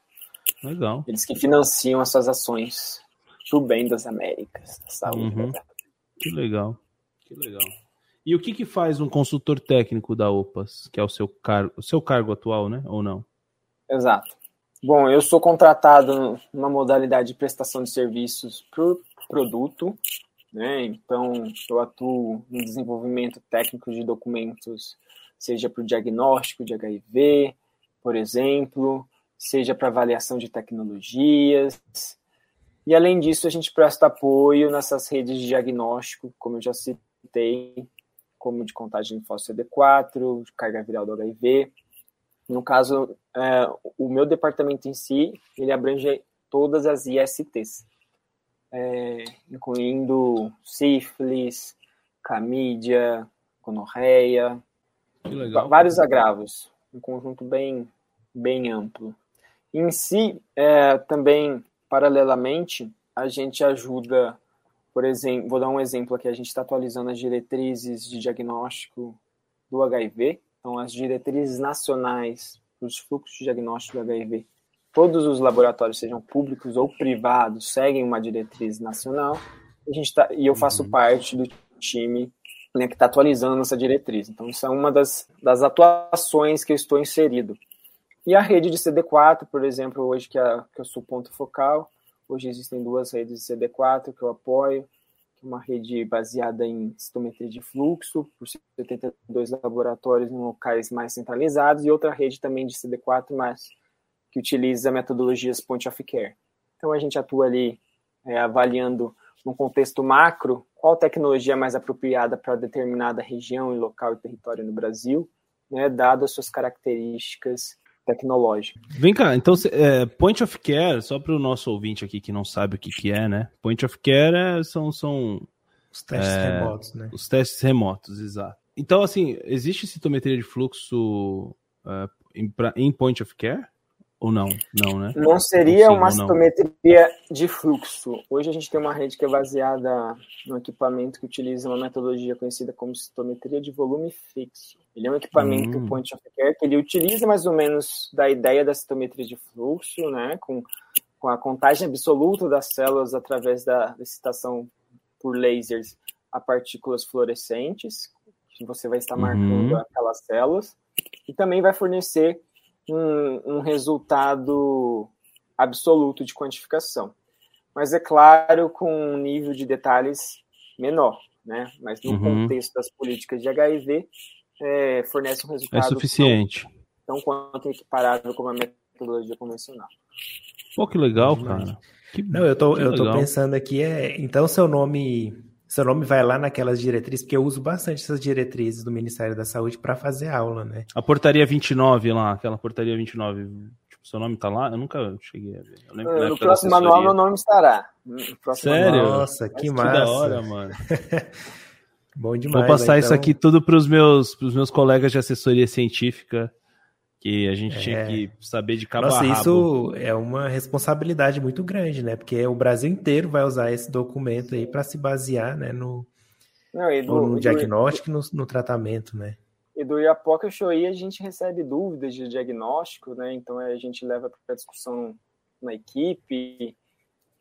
Legal. Eles que financiam as suas ações para o bem das Américas, da saúde. Uhum. Que legal. Que legal. E o que, que faz um consultor técnico da OPAS, que é o seu cargo, o seu cargo atual, né? Ou não? Exato. Bom, eu sou contratado numa modalidade de prestação de serviços por produto, né? Então, eu atuo no desenvolvimento técnico de documentos, seja para o diagnóstico de HIV, por exemplo, seja para avaliação de tecnologias. E além disso, a gente presta apoio nessas redes de diagnóstico, como eu já citei, como de contagem de CD4, de carga viral do HIV. No caso, é, o meu departamento em si, ele abrange todas as ISTs, é, incluindo sífilis, camídia, gonorreia, vários agravos, um conjunto bem, bem amplo. Em si, é, também, paralelamente, a gente ajuda por exemplo, vou dar um exemplo aqui, a gente está atualizando as diretrizes de diagnóstico do HIV, então as diretrizes nacionais para os fluxos de diagnóstico do HIV, todos os laboratórios, sejam públicos ou privados, seguem uma diretriz nacional, a gente tá, e eu faço uhum. parte do time né, que está atualizando a nossa diretriz. Então, isso é uma das, das atuações que eu estou inserido. E a rede de CD4, por exemplo, hoje que, é, que eu sou ponto focal, hoje existem duas redes de CD4 que eu apoio, é uma rede baseada em citometria de fluxo, por 72 laboratórios em locais mais centralizados, e outra rede também de CD4, mas que utiliza metodologias point of care. Então, a gente atua ali é, avaliando, num contexto macro, qual tecnologia é mais apropriada para determinada região e local e território no Brasil, né, dado as suas características tecnológica. Vem cá, então, é, Point of Care, só para o nosso ouvinte aqui que não sabe o que, que é, né? Point of Care é, são, são os testes é, remotos, né? Os testes remotos, exato. Então, assim, existe citometria de fluxo uh, em, pra, em Point of Care? Ou não? Não, né? Não seria uma citometria de fluxo. Hoje a gente tem uma rede que é baseada no equipamento que utiliza uma metodologia conhecida como citometria de volume fixo. Ele é um equipamento hum. point of care que ele utiliza mais ou menos da ideia da citometria de fluxo, né? Com, com a contagem absoluta das células através da excitação por lasers a partículas fluorescentes, que você vai estar marcando uhum. aquelas células, e também vai fornecer um, um resultado absoluto de quantificação. Mas é claro, com um nível de detalhes menor, né? Mas no uhum. contexto das políticas de HIV, é, fornece um resultado é suficiente. Tão, tão quanto equiparável como a metodologia convencional. Pô, que legal, cara. Que, Não, eu tô, eu tô pensando aqui, é, então seu nome seu nome vai lá naquelas diretrizes, porque eu uso bastante essas diretrizes do Ministério da Saúde para fazer aula, né? A portaria 29 lá, aquela portaria 29, tipo, seu nome tá lá? Eu nunca cheguei a ver. Eu lembro no próximo manual meu nome estará. Sério? Manual. Nossa, que massa. Que da hora, mano. Bom demais. Vou passar então... isso aqui tudo para os meus, pros meus colegas de assessoria científica que a gente é. tinha que saber de cabo Nossa, isso é uma responsabilidade muito grande, né? Porque o Brasil inteiro vai usar esse documento aí para se basear, né, no, Não, do, no diagnóstico e no, no, tratamento, né? E do Iapoca Shoei a gente recebe dúvidas de diagnóstico, né? Então a gente leva para discussão na equipe,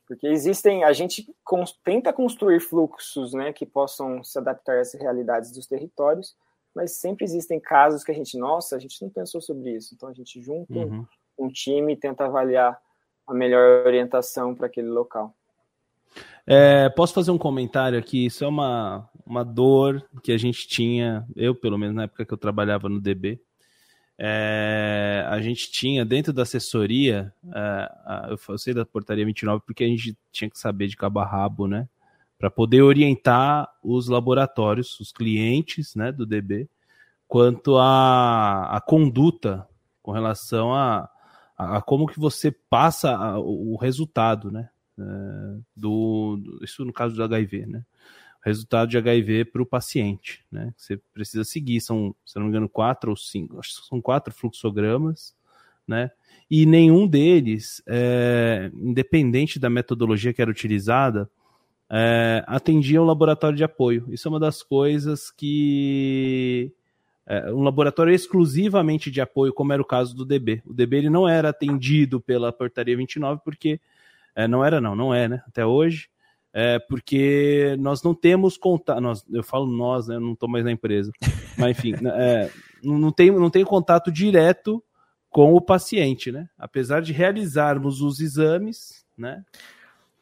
porque existem, a gente tenta construir fluxos, né, que possam se adaptar a essas realidades dos territórios, mas sempre existem casos que a gente, nossa, a gente não pensou sobre isso. Então a gente junta uhum. um, time e tenta avaliar a melhor orientação para aquele local. É, posso fazer um comentário aqui? Isso é uma, uma dor que a gente tinha, eu pelo menos na época que eu trabalhava no DB. É, a gente tinha dentro da assessoria, é, eu sei da portaria 29 porque a gente tinha que saber de cabo a rabo, né? Para poder orientar os laboratórios, os clientes né, do DB, quanto à, conduta com relação a, a, a, como que você passa a, o resultado, né? É, do, do, isso no caso do HIV, né? Resultado de HIV para o paciente, né? Você precisa seguir, são, se não me engano, quatro ou cinco, acho que são quatro fluxogramas, né? E nenhum deles, é, independente da metodologia que era utilizada, é, atendia um laboratório de apoio. Isso é uma das coisas que. É, um laboratório exclusivamente de apoio, como era o caso do DB. O DB ele não era atendido pela portaria 29, porque. É, não era, não, não é, né? Até hoje. É, porque nós não temos contato. Eu falo nós, né? Eu não estou mais na empresa. Mas, enfim, é, não, tem, não tem contato direto com o paciente, né? Apesar de realizarmos os exames, né?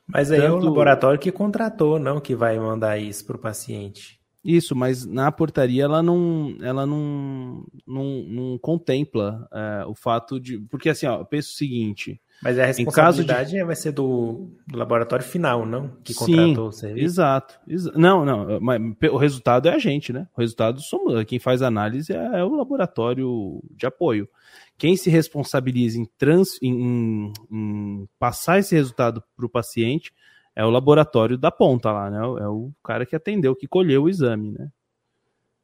Mas aí Tanto... é o laboratório que contratou, não que vai mandar isso para o paciente. Isso, mas na portaria ela não, ela não, não, não contempla é, o fato de. Porque assim, ó, eu penso o seguinte. Mas a responsabilidade de... vai ser do, do, laboratório final, não? Que contratou Sim, o serviço. Exato. Não, não. Mas o resultado é a gente, né? O resultado somos. Quem faz análise é, é o laboratório de apoio. Quem se responsabiliza em, trans, em, em passar esse resultado para o paciente é o laboratório da ponta lá, né? É o cara que atendeu, que colheu o exame, né?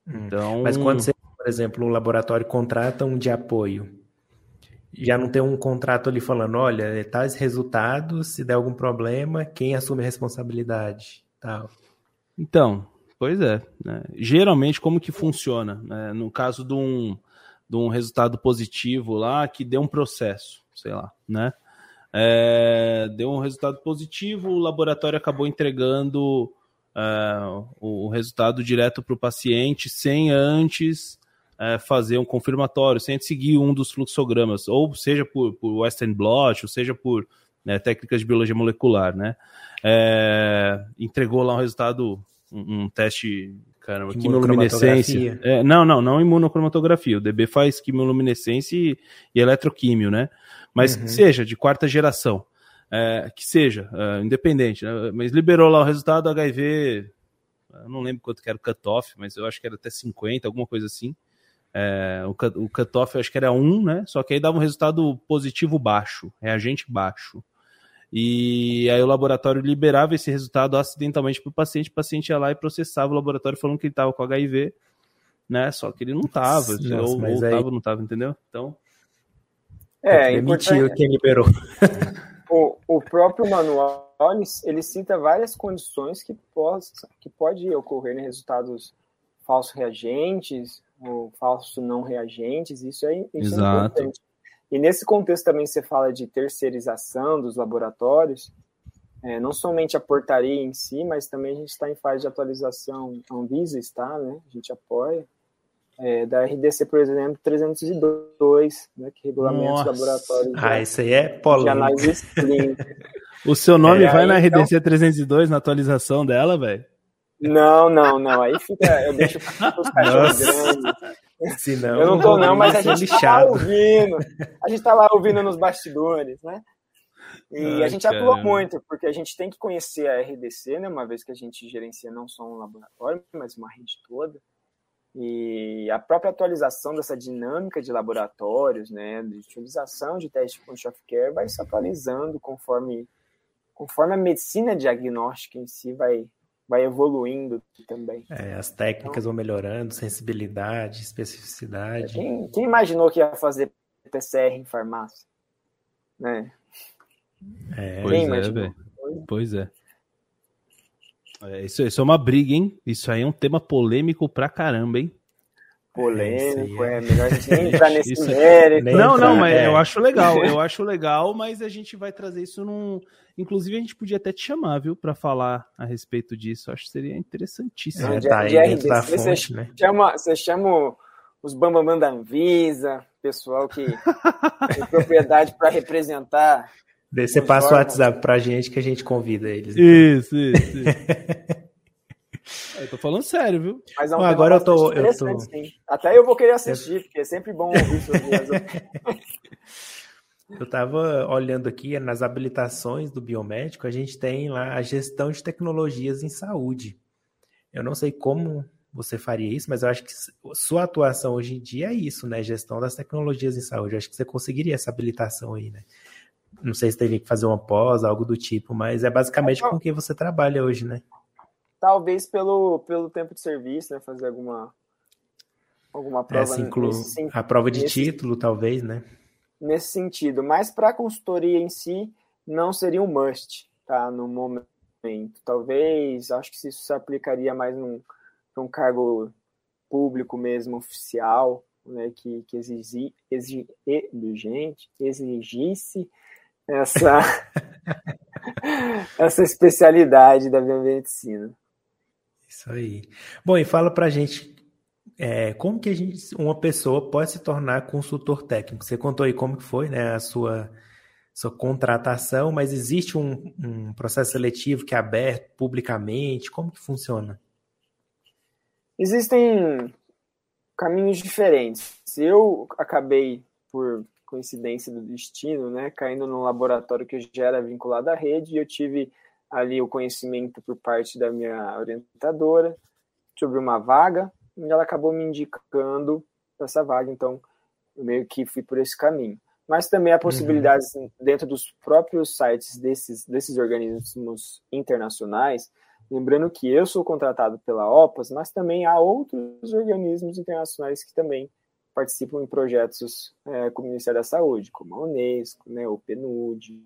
Hum. Então... Mas quando você, por exemplo, o laboratório contrata um de apoio, já não tem um contrato ali falando, olha, tais resultados, se der algum problema, quem assume a responsabilidade, tal. Então, pois é. Né? Geralmente, como que funciona? Né? No caso de um, de um resultado positivo lá que deu um processo, sei lá, né? É, deu um resultado positivo, o laboratório acabou entregando uh, o, resultado direto para o paciente sem antes uh, fazer um confirmatório, sem antes seguir um dos fluxogramas, ou seja por, por Western blot, ou seja por né, técnicas de biologia molecular, né? É, entregou lá um resultado, um, um teste caramba, quimiluminescência. É, não, não, não imunocromatografia. O DB faz quimiluminescência e, e eletroquímio, né? Mas uhum. que seja, de quarta geração. É, que seja, é, independente. Né? Mas liberou lá o resultado do HIV, eu não lembro quanto que era o cutoff, mas eu acho que era até 50, alguma coisa assim. É, o, o cutoff eu acho que era 1, né? Só que aí dava um resultado positivo baixo, reagente baixo. E aí o laboratório liberava esse resultado acidentalmente para o paciente, o paciente ia lá e processava o laboratório falando que ele estava com HIV, né? Só que ele não estava, ou, ou aí... tava, não estava, entendeu? Então. É, é mentiu quem liberou. o, o próprio manual ele cita várias condições que, pode, que pode ocorrer em resultados falsos reagentes ou falsos não reagentes. Isso é, isso Exato. é importante. E nesse contexto também você fala de terceirização dos laboratórios, é, não somente a portaria em si, mas também a gente está em fase de atualização, a Anvisa está, né? A gente apoia. É, da RDC, por exemplo, 302, né, que regulamenta os laboratórios. Ah, de, isso aí é polêmico. o seu nome é, vai aí, na RDC então... 302 na atualização dela, velho? Não, não, não. Aí fica, eu deixo os cachorros grandes. Senão, eu não tô não, mas a gente lixado. tá lá ouvindo. A gente tá lá ouvindo nos bastidores, né? E Ai, a gente cara. atua muito, porque a gente tem que conhecer a RDC, né? Uma vez que a gente gerencia não só um laboratório, mas uma rede toda. E a própria atualização dessa dinâmica de laboratórios, né? De utilização de teste point of care vai se atualizando conforme, conforme a medicina diagnóstica em si vai, vai evoluindo também. É, as técnicas então, vão melhorando, sensibilidade, especificidade. Quem, quem, imaginou que ia fazer PCR em farmácia? Né? É, pois é. Pois é. é. isso, isso é uma briga, hein? Isso aí é um tema polêmico pra caramba, hein? Polêmico, é, é melhor a gente nem entrar nesse isso, mérito. Não, não, mas é. eu acho legal, eu acho legal, mas a gente vai trazer isso num. Inclusive, a gente podia até te chamar, viu, para falar a respeito disso. Acho que seria interessantíssimo. É, tá aí dentro da fonte, você, né? chama, você chama os Bambamã da Anvisa, pessoal que tem propriedade para representar. Daí você passa o WhatsApp pra gente que a gente convida eles. Então. Isso, isso, isso. Eu tô falando sério, viu? Mas é um agora eu tô, eu tô. Sim. Até eu vou querer assistir, porque é sempre bom ouvir sobre Eu estava olhando aqui nas habilitações do biomédico, a gente tem lá a gestão de tecnologias em saúde. Eu não sei como você faria isso, mas eu acho que sua atuação hoje em dia é isso, né? Gestão das tecnologias em saúde. Eu acho que você conseguiria essa habilitação aí, né? Não sei se teria que fazer uma pós, algo do tipo, mas é basicamente com quem você trabalha hoje, né? Talvez pelo, pelo tempo de serviço, né? Fazer alguma, alguma prova. Essa inclui a prova de nesse, título, talvez, né? Nesse sentido. Mas para a consultoria em si, não seria um must, tá? No momento. Talvez, acho que isso se aplicaria mais num, num cargo público mesmo, oficial, né? Que, que exigi, exigi, gente, exigisse essa, essa especialidade da biomedicina. Isso aí. Bom, e fala pra gente é, como que gente, uma pessoa pode se tornar consultor técnico? Você contou aí como que foi, né, a sua, sua contratação, mas existe um, um processo seletivo que é aberto publicamente? Como que funciona? Existem caminhos diferentes. Eu acabei, por coincidência do destino, né, caindo num laboratório que já era vinculado à rede e eu tive ali o conhecimento por parte da minha orientadora sobre uma vaga e ela acabou me indicando essa vaga, então eu meio que fui por esse caminho. Mas também há uhum. possibilidades uhum. dentro dos próprios sites desses, desses organismos internacionais, lembrando que eu sou contratado pela OPAS, mas também há outros organismos internacionais que também participam em projetos é, com o Ministério da Saúde, como a Unesco, né, o PNUD,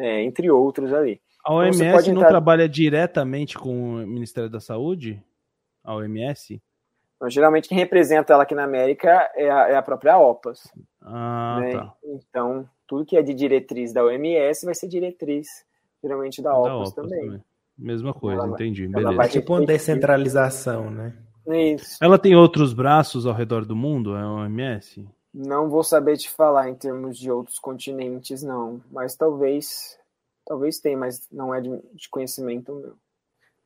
é, entre outros ali. A OMS então, não entrar... trabalha diretamente com o Ministério da Saúde? A OMS? Então, geralmente quem representa ela aqui na América é a, é a própria OPAS. Ah, né? tá. Então, tudo que é de diretriz da OMS vai ser diretriz, geralmente, da, da OPAS, OPAS, também. também. Mesma coisa, ela entendi. Beleza. Tipo uma descentralização, né? Isso. Ela tem outros braços ao redor do mundo, é uma OMS? Não vou saber te falar em termos de outros continentes, não. Mas talvez, talvez tenha, mas não é de, de conhecimento meu.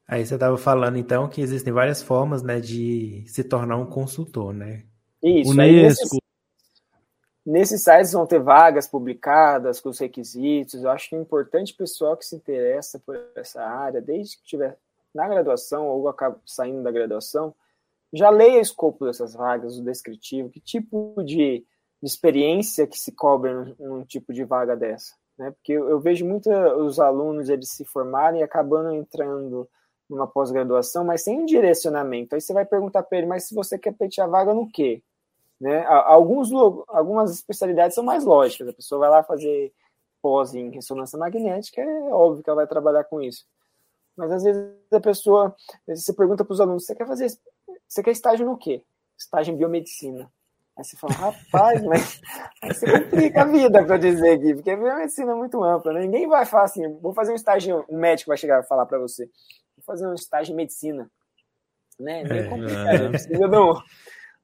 Aí você estava falando então que existem várias formas, né, de se tornar um consultor, né? Isso. Unesco. Nesses sites vão ter vagas publicadas com os requisitos. Eu acho que é importante o pessoal que se interessa por essa área, desde que estiver na graduação ou acaba saindo da graduação, já leia o escopo dessas vagas, o descritivo, que tipo de, de experiência que se cobra num, num, tipo de vaga dessa. Né? Porque eu, eu vejo muitos os alunos eles se formarem e acabando entrando numa pós-graduação, mas sem um direcionamento. Aí você vai perguntar para ele, mas se você quer a vaga no quê? Né? Alguns, algumas especialidades são mais lógicas. A pessoa vai lá fazer pós em ressonância magnética, é óbvio que ela vai trabalhar com isso. Mas às vezes a pessoa, você pergunta para os alunos, você quer fazer, você quer estágio no quê? Estágio em biomedicina. Aí você fala, rapaz, mas aí você complica a vida para dizer aqui, porque a biomedicina é muito ampla, né? Ninguém vai falar assim, vou fazer um estágio, um médico vai chegar e falar para você, vou fazer um estágio em medicina. Né? É bem complicado, é. precisa de, um,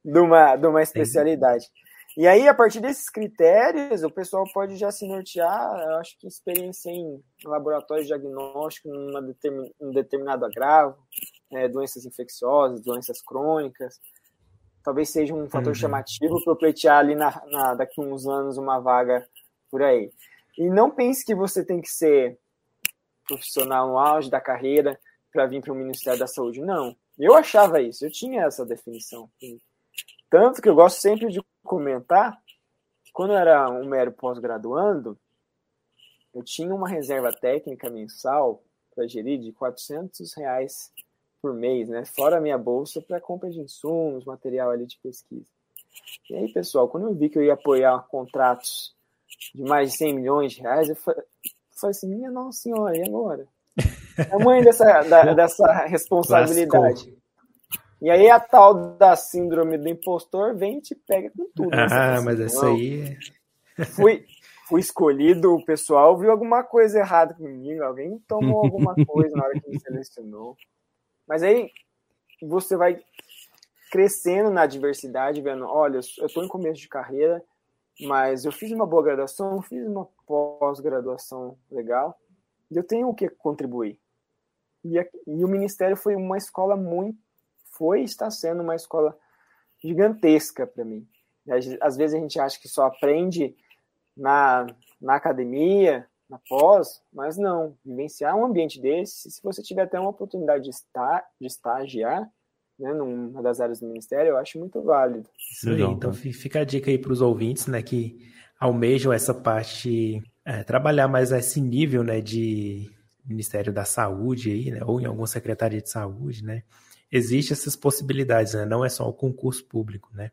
de, uma, de uma especialidade. E aí, a partir desses critérios, o pessoal pode já se nortear, eu acho que experiência em laboratório de diagnóstico numa determin, um determinado agravo, é, doenças infecciosas, doenças crônicas, talvez seja um fator uhum. chamativo para eu pleitear ali na, na, daqui a uns anos uma vaga por aí. E não pense que você tem que ser profissional no auge da carreira para vir para o Ministério da Saúde. Não. Eu achava isso, eu tinha essa definição. Tanto que eu gosto sempre de comentar que quando eu era um mero pós-graduando, eu tinha uma reserva técnica mensal para gerir de 400 reais por mês, né? Fora a minha bolsa para compra de insumos, material ali de pesquisa. E aí, pessoal, quando eu vi que eu ia apoiar contratos de mais de 100 milhões de reais, eu falei assim, minha nossa senhora, e agora? É mãe dessa, da, dessa responsabilidade. E aí a tal da síndrome do impostor vem e te pega com tudo. Né? Ah, assim, mas essa aí. É fui, fui escolhido, o pessoal viu alguma coisa errada comigo, alguém tomou alguma coisa na hora que me selecionou. Mas aí você vai crescendo na diversidade, vendo, olha, eu estou em começo de carreira, mas eu fiz uma boa graduação, fiz uma pós-graduação legal, e eu tenho o que contribuir. E, e o Ministério foi uma escola muito foi e está sendo uma escola gigantesca para mim. Às vezes a gente acha que só aprende na, na academia, na pós, mas não. Vivenciar um ambiente desse, se você tiver até uma oportunidade de, estar, de estagiar, né, numa das áreas do Ministério, eu acho muito válido. Isso aí, então fica a dica aí para os ouvintes, né, que almejam essa parte, é, trabalhar mais a esse nível, né, de Ministério da Saúde aí, né, ou em alguma secretaria de saúde, né, Existem essas possibilidades, né? Não é só o concurso público, né?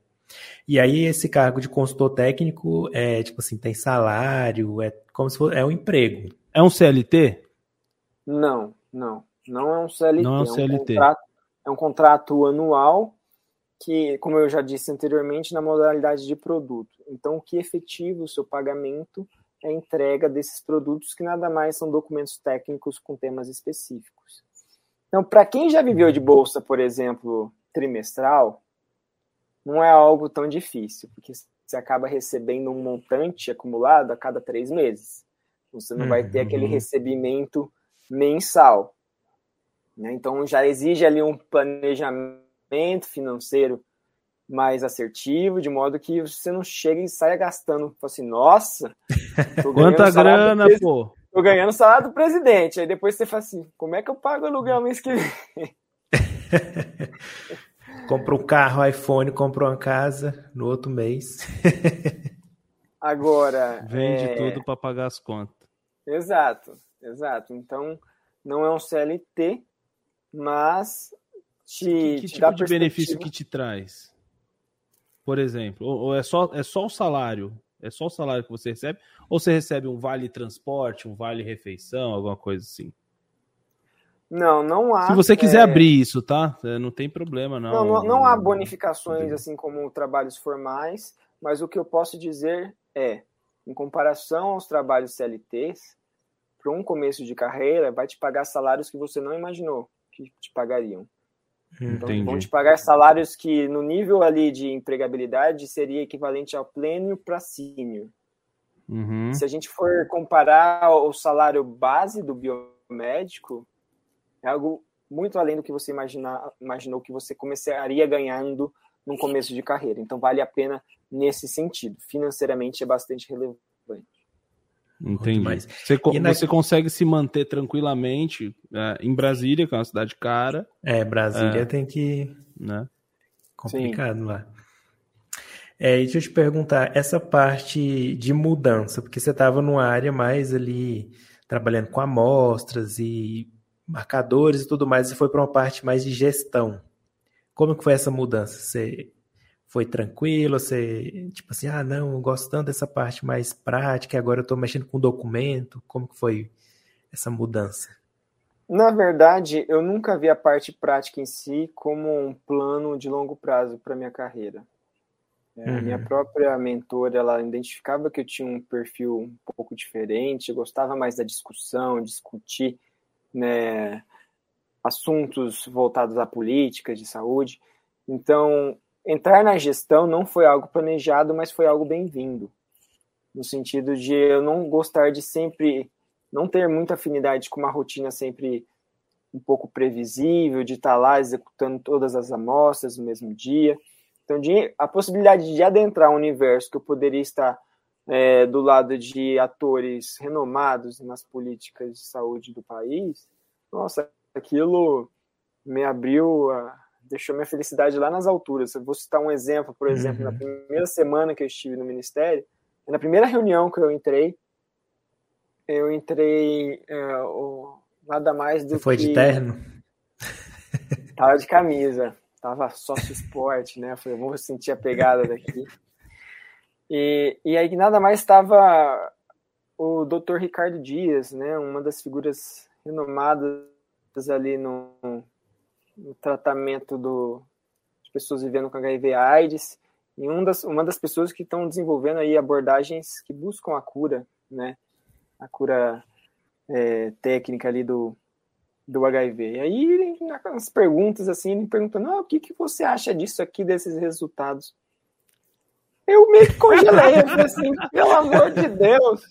E aí esse cargo de consultor técnico é tipo assim, tem salário, é como se fosse é um emprego. É um CLT? Não, não, não é um CLT. Não é um CLT. É um contrato, é um contrato anual que, como eu já disse anteriormente, na modalidade de produto. Então, o que efetiva o seu pagamento é a entrega desses produtos que nada mais são documentos técnicos com temas específicos. Então, para quem já viveu de bolsa, por exemplo, trimestral, não é algo tão difícil, porque você acaba recebendo um montante acumulado a cada três meses. Você não uhum. vai ter aquele uhum. recebimento mensal. Né? Então, já exige ali um planejamento financeiro mais assertivo, de modo que você não chega e saia gastando. Assim, nossa, quanta grana, pô tô ganhando salário do presidente. Aí depois você fala assim, como é que eu pago o aluguel mês que vem? compra um carro, iPhone, compra uma casa no outro mês. Agora. Vende é... tudo para pagar as contas. Exato, exato. Então, não é um CLT, mas te, que, que te tipo de benefício que te traz? Por exemplo, ou, ou é, só, é só o salário é só o salário que você recebe? Ou você recebe um vale transporte, um vale refeição, alguma coisa assim? Não, não há. Se você quiser é... abrir isso, tá? É, não tem problema, não. Não, não, não há bonificações assim como trabalhos formais, mas o que eu posso dizer é, em comparação aos trabalhos CLTs, para um começo de carreira, vai te pagar salários que você não imaginou que te pagariam. Então, Entendi. vão te pagar salários que, no nível ali de empregabilidade, seria equivalente ao pleno para sênior. Uhum. Se a gente for comparar o salário base do biomédico, é algo muito além do que você imaginar, imaginou que você começaria ganhando no começo de carreira. Então, vale a pena nesse sentido. Financeiramente, é bastante relevante. Entendi. Você, na... você consegue se manter tranquilamente é, em Brasília, que é uma cidade cara. É, Brasília é, tem que. Né? Complicado Sim. lá. É, e deixa eu te perguntar, essa parte de mudança, porque você estava numa área mais ali trabalhando com amostras e marcadores e tudo mais, e foi para uma parte mais de gestão. Como que foi essa mudança? Você foi tranquilo? Você, tipo assim, ah, não, eu gosto tanto dessa parte mais prática, agora eu estou mexendo com documento. Como que foi essa mudança? Na verdade, eu nunca vi a parte prática em si como um plano de longo prazo para minha carreira. É, uhum. Minha própria mentora, ela identificava que eu tinha um perfil um pouco diferente, eu gostava mais da discussão, discutir né, assuntos voltados à política, de saúde. Então, entrar na gestão não foi algo planejado, mas foi algo bem-vindo. No sentido de eu não gostar de sempre, não ter muita afinidade com uma rotina sempre um pouco previsível, de estar lá executando todas as amostras no mesmo dia. Então, de, a possibilidade de adentrar um universo que eu poderia estar é, do lado de atores renomados nas políticas de saúde do país, nossa, aquilo me abriu a, deixou minha felicidade lá nas alturas. Eu vou citar um exemplo, por exemplo, uhum. na primeira semana que eu estive no ministério, na primeira reunião que eu entrei, eu entrei é, o, nada mais do foi que... de terno? Tava de camisa, tava sócio esporte, né? Eu falei, vou sentir a pegada daqui. E, e aí nada mais estava o Dr. Ricardo Dias, né? Uma das figuras renomadas ali no, no tratamento do, de pessoas vivendo com HIV AIDS, e um das, uma das pessoas que estão desenvolvendo aí abordagens que buscam a cura, né? A cura é, técnica ali do, do HIV. E aí, nas perguntas, assim, ele perguntando, ah, o que, que você acha disso aqui, desses resultados? Eu meio que congelei, eu falei assim, pelo amor de Deus,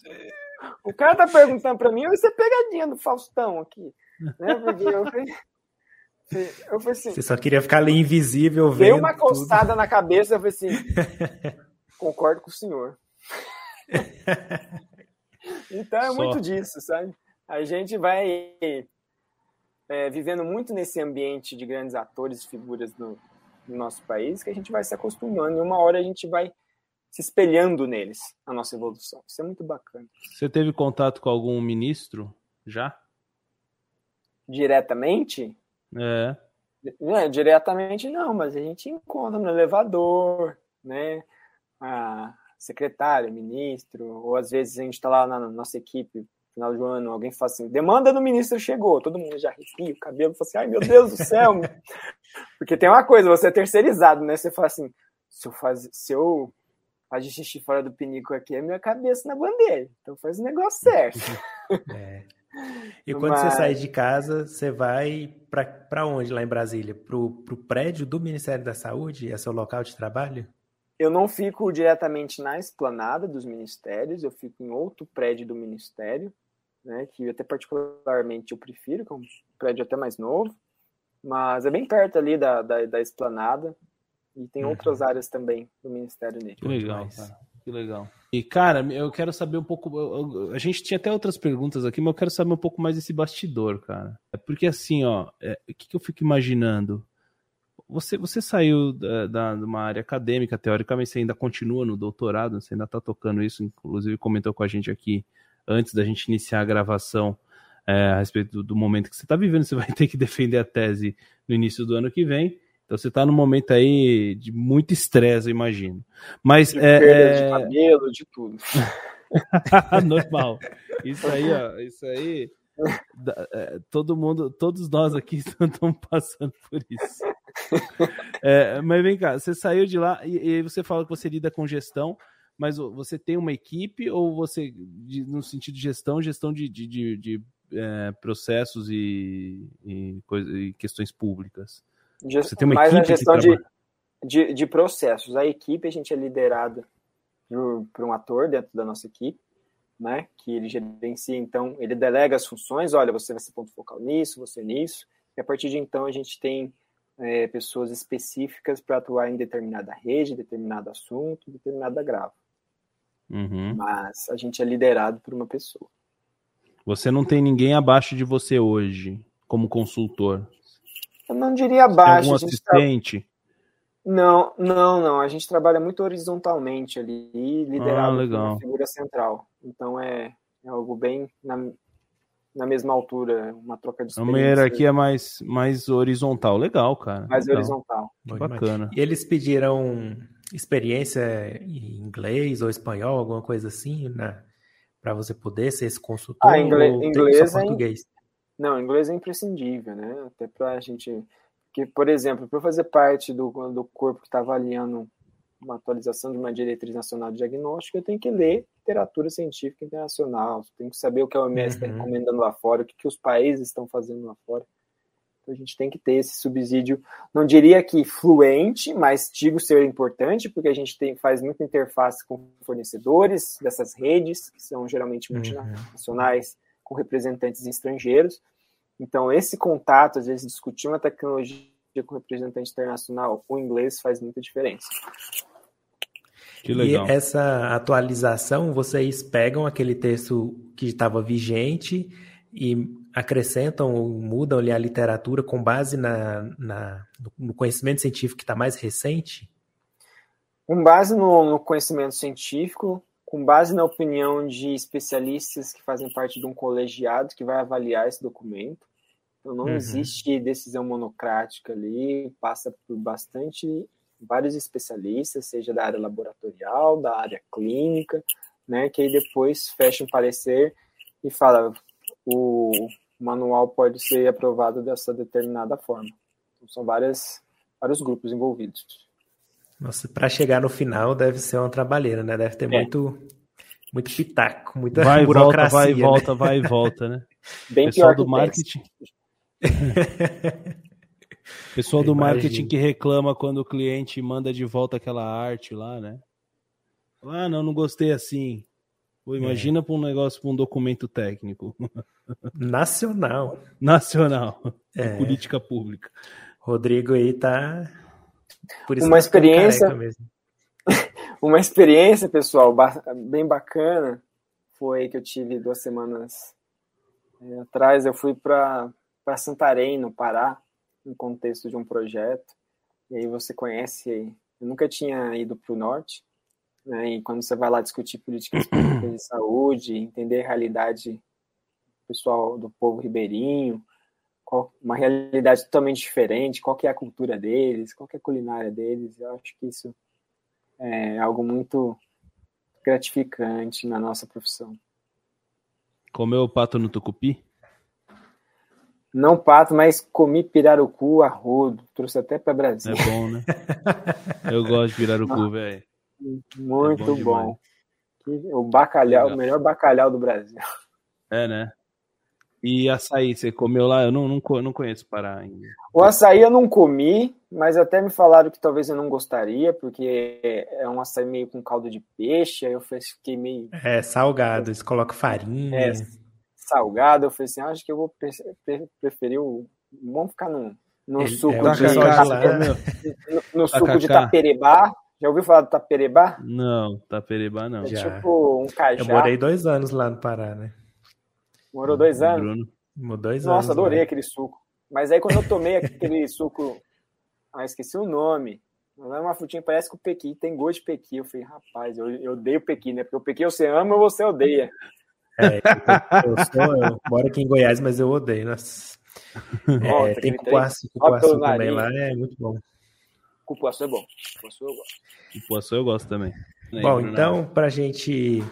o cara tá perguntando para mim, vai ser pegadinha do Faustão aqui, né? Porque eu eu falei assim, Você só queria ficar ali invisível vendo. Dei uma coçada tudo. na cabeça, eu falei assim: concordo com o senhor. então é só. muito disso, sabe? A gente vai é, vivendo muito nesse ambiente de grandes atores e figuras no, no nosso país que a gente vai se acostumando e uma hora a gente vai se espelhando neles, a nossa evolução. Isso é muito bacana. Você teve contato com algum ministro já? Diretamente? É. é. Diretamente não, mas a gente encontra no elevador, né? A secretária, ministro, ou às vezes a gente está lá na nossa equipe, final do ano, alguém fala assim, demanda do ministro chegou, todo mundo já arrepia o cabelo, fala assim, ai meu Deus do céu. Porque tem uma coisa, você é terceirizado, né? Você fala assim, se eu, faz, se eu fazer xixi fora do pinico aqui, é minha cabeça na bandeja. Então faz o negócio certo. É. E quando Mas... você sai de casa, você vai para onde lá em Brasília? Para o prédio do Ministério da Saúde? É seu local de trabalho? Eu não fico diretamente na esplanada dos ministérios, eu fico em outro prédio do ministério, né, que até particularmente eu prefiro, que é um prédio até mais novo, mas é bem perto ali da, da, da esplanada, e tem uhum. outras áreas também do ministério nele. Que legal, cara. Que legal. E, cara, eu quero saber um pouco. a gente tinha até outras perguntas aqui, mas eu quero saber um pouco mais desse bastidor, cara. É porque, assim, ó, é, o que, que eu fico imaginando? Você, você saiu da, da, de uma área acadêmica, teoricamente, você ainda continua no doutorado, você ainda está tocando isso, inclusive comentou com a gente aqui antes da gente iniciar a gravação é, a respeito do, do momento que você está vivendo. Você vai ter que defender a tese no início do ano que vem. Então você está num momento aí de muito estresse, eu imagino. Mas de é, perda de cabelo, de tudo. Normal. Isso aí, ó, isso aí. É, todo mundo, todos nós aqui estamos passando por isso. É, mas vem cá, você saiu de lá e, e, você fala que você lida com gestão, Mas você tem uma equipe ou você, de, no sentido de gestão, gestão de, de, de, de é, processos e, e, coisa, e, questões públicas? Você tem uma mais equipe a gestão de, de, de, processos. A equipe a gente é liderada por, por um ator dentro da nossa equipe, né? Que ele gerencia, então, ele delega as funções. Olha, você vai ser ponto focal nisso, você nisso. E a partir de então a gente tem é, pessoas específicas para atuar em determinada rede, determinado assunto, determinada grava. Uhum. Mas a gente é liderado por uma pessoa. Você não tem ninguém abaixo de você hoje, como consultor? Eu não diria abaixo. Algum assistente? Não, não, não. A gente trabalha muito horizontalmente ali, liderado ah, uma figura central. Então é, é algo bem na, na mesma altura, uma troca de experiência. Uma hierarquia mais, mais horizontal. Legal, cara. Mais Legal. horizontal. bacana. E eles pediram experiência em inglês ou espanhol, alguma coisa assim, né? Para você poder ser esse consultor? Ah, inglês, inglês é português? Não, inglês é imprescindível, né? Até para a gente. Que, por exemplo, para fazer parte do, do corpo que está avaliando uma atualização de uma diretriz nacional de diagnóstico, eu tenho que ler literatura científica internacional, tenho que saber o que a OMS está uhum. recomendando lá fora, o que, que os países estão fazendo lá fora. Então a gente tem que ter esse subsídio, não diria que fluente, mas digo ser importante, porque a gente tem, faz muita interface com fornecedores dessas redes, que são geralmente uhum. multinacionais. Com representantes estrangeiros. Então, esse contato, às vezes, discutir uma tecnologia com representante internacional, o inglês faz muita diferença. Que legal. E essa atualização, vocês pegam aquele texto que estava vigente e acrescentam ou mudam ali a literatura com base na, na no conhecimento científico que está mais recente? Com base no, no, conhecimento científico, com base na opinião de especialistas que fazem parte de um colegiado que vai avaliar esse documento. Então não uhum. existe decisão monocrática ali, passa por bastante vários especialistas, seja da área laboratorial, da área clínica, né, que aí depois fecha um parecer e fala o manual pode ser aprovado dessa determinada forma. Então, são várias, vários grupos envolvidos. Nossa, para chegar no final deve ser uma trabalheira, né? Deve ter é. muito, muito pitaco, muita vai burocracia. Volta, vai e né? volta, vai e volta, né? Bem Pessoal do marketing. Pessoal do marketing que reclama quando o cliente manda de volta aquela arte lá, né? Ah, não, não gostei assim. Pô, é. imagina é. para um negócio, para um documento técnico. Nacional. Nacional. É. Política pública. Rodrigo aí tá. Uma experiência. uma experiência, pessoal, bem bacana foi que eu tive duas semanas é, atrás. Eu fui para Santarém, no Pará, no contexto de um projeto. E aí você conhece, eu nunca tinha ido para o norte, né? e quando você vai lá discutir políticas públicas de saúde, entender a realidade pessoal do povo ribeirinho, qual, uma realidade totalmente diferente, qual que é a cultura deles, qual que é a culinária deles, eu acho que isso é algo muito gratificante na nossa profissão. Comeu pato no tucupi? Não pato, mas comi pirarucu a rodo. Trouxe até para Brasil. É bom, né? Eu gosto de pirarucu, velho. Muito é bom. bom. O bacalhau, Legal. o melhor bacalhau do Brasil. É, né? E açaí, você comeu lá? Eu não, não, não conheço Pará ainda. O açaí eu não comi, mas até me falaram que talvez eu não gostaria, porque é um açaí meio com caldo de peixe, aí eu fiquei meio... É, salgado, eles colocam farinha... É, salgado, eu falei assim, ah, acho que eu vou preferir o. Vamos ficar no, no Ele, suco é, de. no, no suco de taperebá. Já ouviu falar do taperebá? Não, taperebá não. É Já. tipo um cajá. Eu morei dois anos lá no Pará, né? Morou dois anos? Bruno. Morou dois Nossa, anos. Nossa, adorei né? aquele suco. Mas aí quando eu tomei aquele suco. Ah, esqueci o nome. Não é uma frutinha, parece que o pequi tem gosto de pequi. Eu falei, rapaz, eu, eu odeio pequi, né? Porque o pequi você ama ou você odeia. É, eu, sou, eu moro aqui em Goiás, mas eu odeio. Nossa. É, tem cupuaçu, cupuaçu também lá, é muito bom. Cupuaçu é bom. Cupuaçu eu gosto. Cupuaçu eu gosto também. Bom, então, para a gente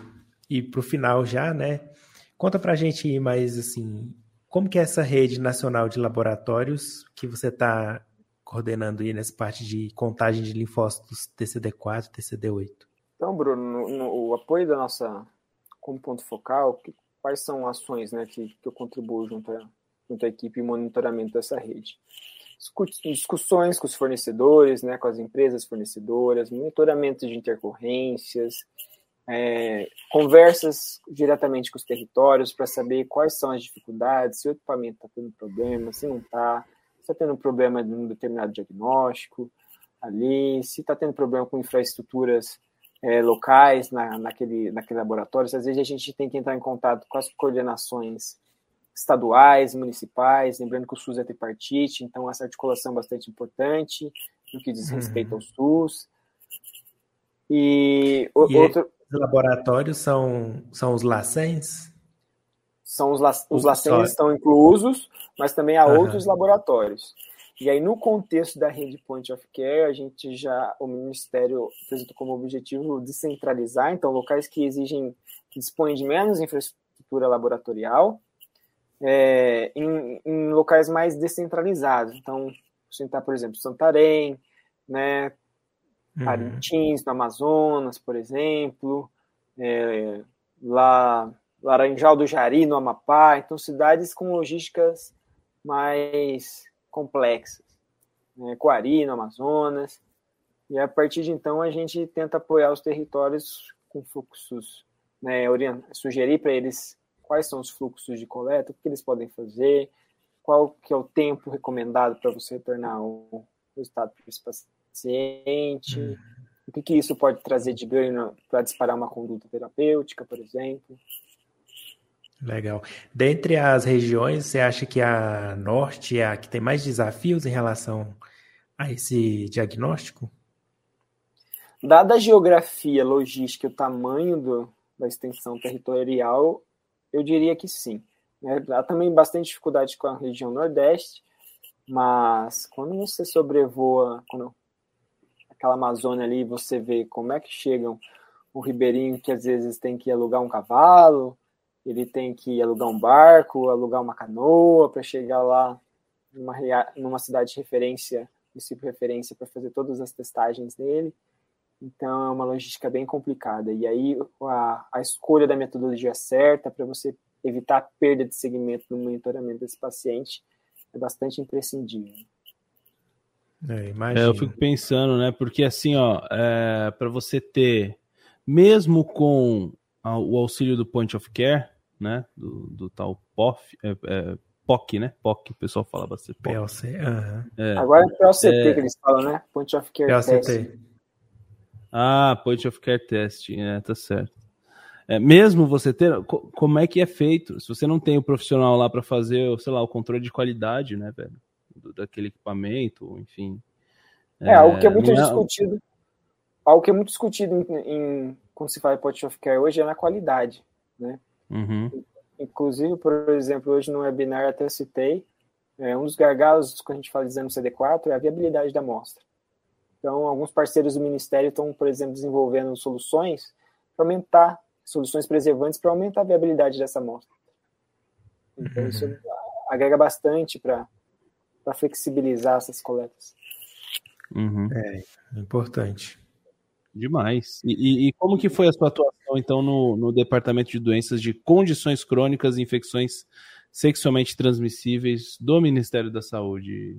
ir para o final já, né? Conta para a gente mais assim, como que é essa rede nacional de laboratórios que você está coordenando aí nessa parte de contagem de linfócitos TCD4, TCD8? Então, Bruno, no, no, o apoio da nossa, como ponto focal, que, quais são ações né, que, que eu contribuo junto, a, junto à equipe e monitoramento dessa rede? Discussões com os fornecedores, né, com as empresas fornecedoras, monitoramento de intercorrências, é, conversas diretamente com os territórios para saber quais são as dificuldades, se o equipamento está tendo problema, se não está, se está tendo problema de um determinado diagnóstico ali, se está tendo problema com infraestruturas é, locais na, naquele, naquele laboratório. Às vezes a gente tem que entrar em contato com as coordenações estaduais, municipais, lembrando que o SUS é tripartite, então essa articulação é bastante importante no que diz respeito uhum. ao SUS. E, e outro, os laboratórios são, são os LACENS? São os, la, os LACENS estão inclusos, mas também há uhum. outros laboratórios. E aí, no contexto da rede Point of Care, a gente já, o Ministério apresentou como objetivo descentralizar, então, locais que exigem, que dispõem de menos infraestrutura laboratorial, é, em, em, locais mais descentralizados. Então, citar, por exemplo, Santarém, né, uhum. Parintins, no Amazonas, por exemplo, é, lá Laranjal do Jari, no Amapá, então cidades com logísticas mais complexas, né, Coari, no Amazonas, e a partir de então a gente tenta apoiar os territórios com fluxos, né, sugerir para eles quais são os fluxos de coleta, o que eles podem fazer, qual que é o tempo recomendado para você retornar o resultado paciente, uhum. o que, que isso pode trazer de ganho para disparar uma conduta terapêutica, por exemplo. Legal. Dentre as regiões, você acha que a norte é a que tem mais desafios em relação a esse diagnóstico? Dada a geografia, logística e o tamanho do, da extensão territorial, eu diria que sim. Né? Há também bastante dificuldade com a região nordeste, mas quando você sobrevoa, quando aquela Amazônia ali, você vê como é que chegam o ribeirinho que às vezes tem que alugar um cavalo, ele tem que alugar um barco, alugar uma canoa para chegar lá numa, numa cidade de referência, município de referência, para fazer todas as testagens dele. Então é uma logística bem complicada. E aí a, a escolha da metodologia certa para você evitar a perda de segmento no monitoramento desse paciente é bastante imprescindível. É, é, eu fico pensando, né? Porque assim, ó, é, para você ter, mesmo com a, o auxílio do Point of Care, né? Do, do tal POF, é, é, POC, né? POC, o pessoal fala bastante. PLC, uh -huh. é, Agora é PLCT é. que eles falam, né? Point of Care PLCT. Test. Ah, Point of Care Test, é, tá certo. É, mesmo você ter, como é que é feito? Se você não tem o profissional lá para fazer, sei lá, o controle de qualidade, né, velho? Daquele equipamento, enfim. É, é algo que é muito é... discutido. Algo que é muito discutido em, em, quando se fala em point of care hoje é na qualidade, né? Uhum. Inclusive, por exemplo, hoje no webinar até citei, é, um dos gargalos que a gente fala dizendo CD4 é a viabilidade da amostra. Então, alguns parceiros do Ministério estão, por exemplo, desenvolvendo soluções para aumentar, soluções preservantes para aumentar a viabilidade dessa amostra. Então, uhum. isso agrega bastante para para flexibilizar essas coletas. Uhum. É, importante. Demais. E, e, e, como que foi a sua atuação, então, no, no Departamento de Doenças de Condições Crônicas e Infecções Sexualmente Transmissíveis do Ministério da Saúde?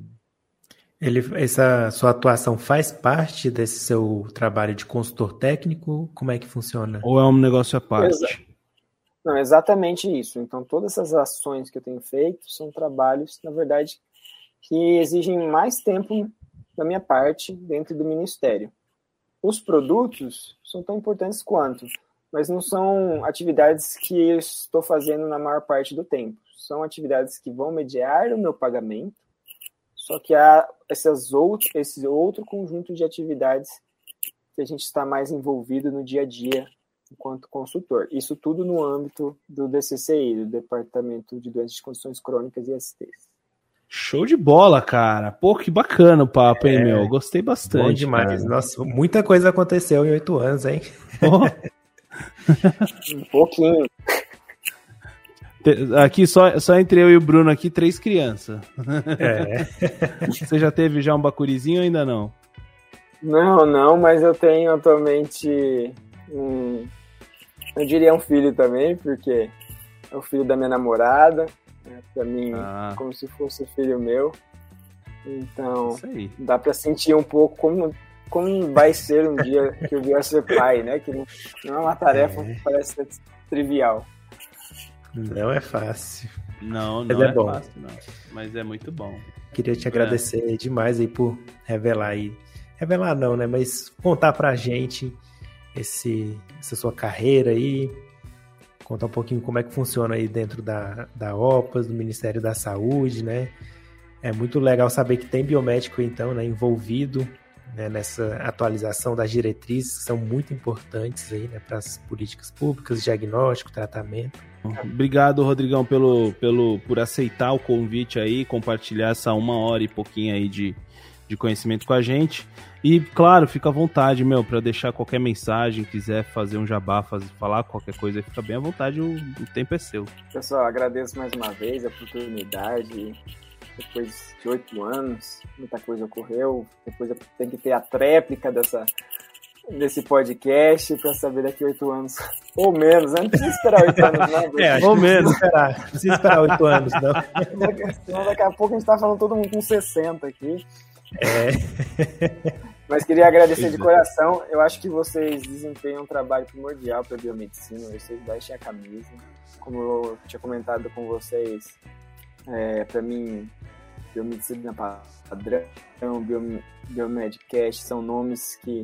Ele, essa sua atuação faz parte desse seu trabalho de consultor técnico? Como é que funciona? Ou é um negócio à parte? Não, exatamente isso. Então, todas essas ações que eu tenho feito são trabalhos, na verdade, que exigem mais tempo da minha parte dentro do ministério. Os produtos são tão importantes quanto, mas não são atividades que eu estou fazendo na maior parte do tempo. São atividades que vão mediar o meu pagamento, só que há essas outro, esse outro conjunto de atividades que a gente está mais envolvido no dia a dia enquanto consultor. Isso tudo no âmbito do DCCI, do Departamento de Doenças de Condições Crônicas e STs. Show de bola, cara. Pô, que bacana o papo, hein, é, meu? Gostei bastante. Bom demais. Cara. Nossa, muita coisa aconteceu em oito anos, hein? Oh. um pouquinho. Aqui só, só entre eu e o Bruno aqui, três crianças. É. Você já teve já um bacurizinho ou ainda não? Não, não, mas eu tenho atualmente um, eu diria um filho também, porque é o filho da minha namorada, né? para mim ah. como se fosse filho meu. Então, dá para sentir um pouco como como vai ser um dia que eu vier ser pai, né? Que não, não é uma tarefa é. que parece trivial. Não é fácil. Não, não é, é, bom. fácil, não. Mas é muito bom. Queria te agradecer é. demais aí por revelar aí. Revelar não, né? Mas contar pra gente esse, essa sua carreira aí. Contar um pouquinho como é que funciona aí dentro da, da OPAS, do Ministério da Saúde, né? É muito legal saber que tem biomédico, então, né, envolvido né, nessa atualização das diretrizes, que são muito importantes aí, né, para as políticas públicas, diagnóstico, tratamento. Obrigado, Rodrigão, pelo, pelo, por aceitar o convite aí, compartilhar essa uma hora e pouquinho aí de, de conhecimento com a gente. E, claro, fica à vontade, meu, para deixar qualquer mensagem, quiser fazer um jabá, fazer, falar qualquer coisa, fica bem à vontade, o, o tempo é seu. Pessoal, agradeço mais uma vez a oportunidade depois de oito anos, muita coisa ocorreu. Depois tenho que ter a tréplica dessa, desse podcast para saber daqui a oito anos. Ou menos, né? Não precisa esperar oito anos, não. É, ou menos. Esperar. Não precisa esperar oito anos, não. Senão daqui a pouco a gente está falando todo mundo com 60 aqui. É. Mas queria agradecer de coração. Eu acho que vocês desempenham um trabalho primordial para a biomedicina. Vocês vestem a camisa. Como eu tinha comentado com vocês, é, para mim, biomedicina padrão, biom, biomedcast são nomes que,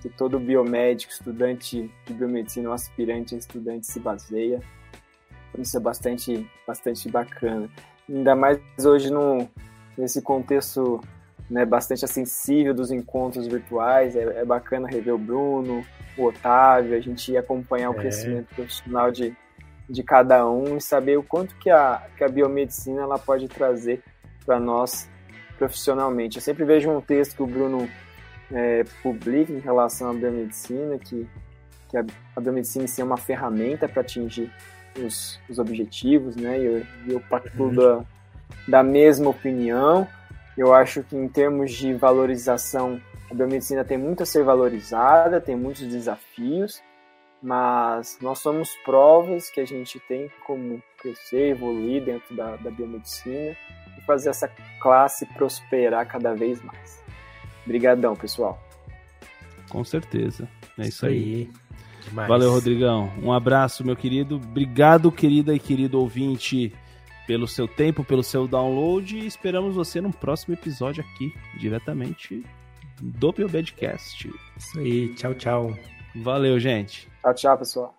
que todo biomédico, estudante de biomedicina ou aspirante estudante se baseia. Isso é bastante, bastante bacana. Ainda mais hoje no, nesse contexto né, bastante acessível dos encontros virtuais. É, é, bacana rever o Bruno, o Otávio, a gente acompanhar o é. crescimento profissional de, de cada um e saber o quanto que a, que a biomedicina ela pode trazer para nós profissionalmente. Eu sempre vejo um texto que o Bruno é, publica em relação à biomedicina, que, que a, a biomedicina é uma ferramenta para atingir os, os, objetivos, né? E eu, eu partilho uhum. da, da mesma opinião. Eu acho que em termos de valorização, a biomedicina tem muito a ser valorizada, tem muitos desafios, mas nós somos provas que a gente tem como crescer, evoluir dentro da, da biomedicina e fazer essa classe prosperar cada vez mais. Obrigadão, pessoal. Com certeza. É isso aí. Demais. Valeu, Rodrigão. Um abraço, meu querido. Obrigado, querida e querido ouvinte, pelo seu tempo, pelo seu download. E esperamos você no próximo episódio aqui, diretamente do Biobedcast. Isso aí. Tchau, tchau. Valeu, gente. Tchau, tchau, pessoal.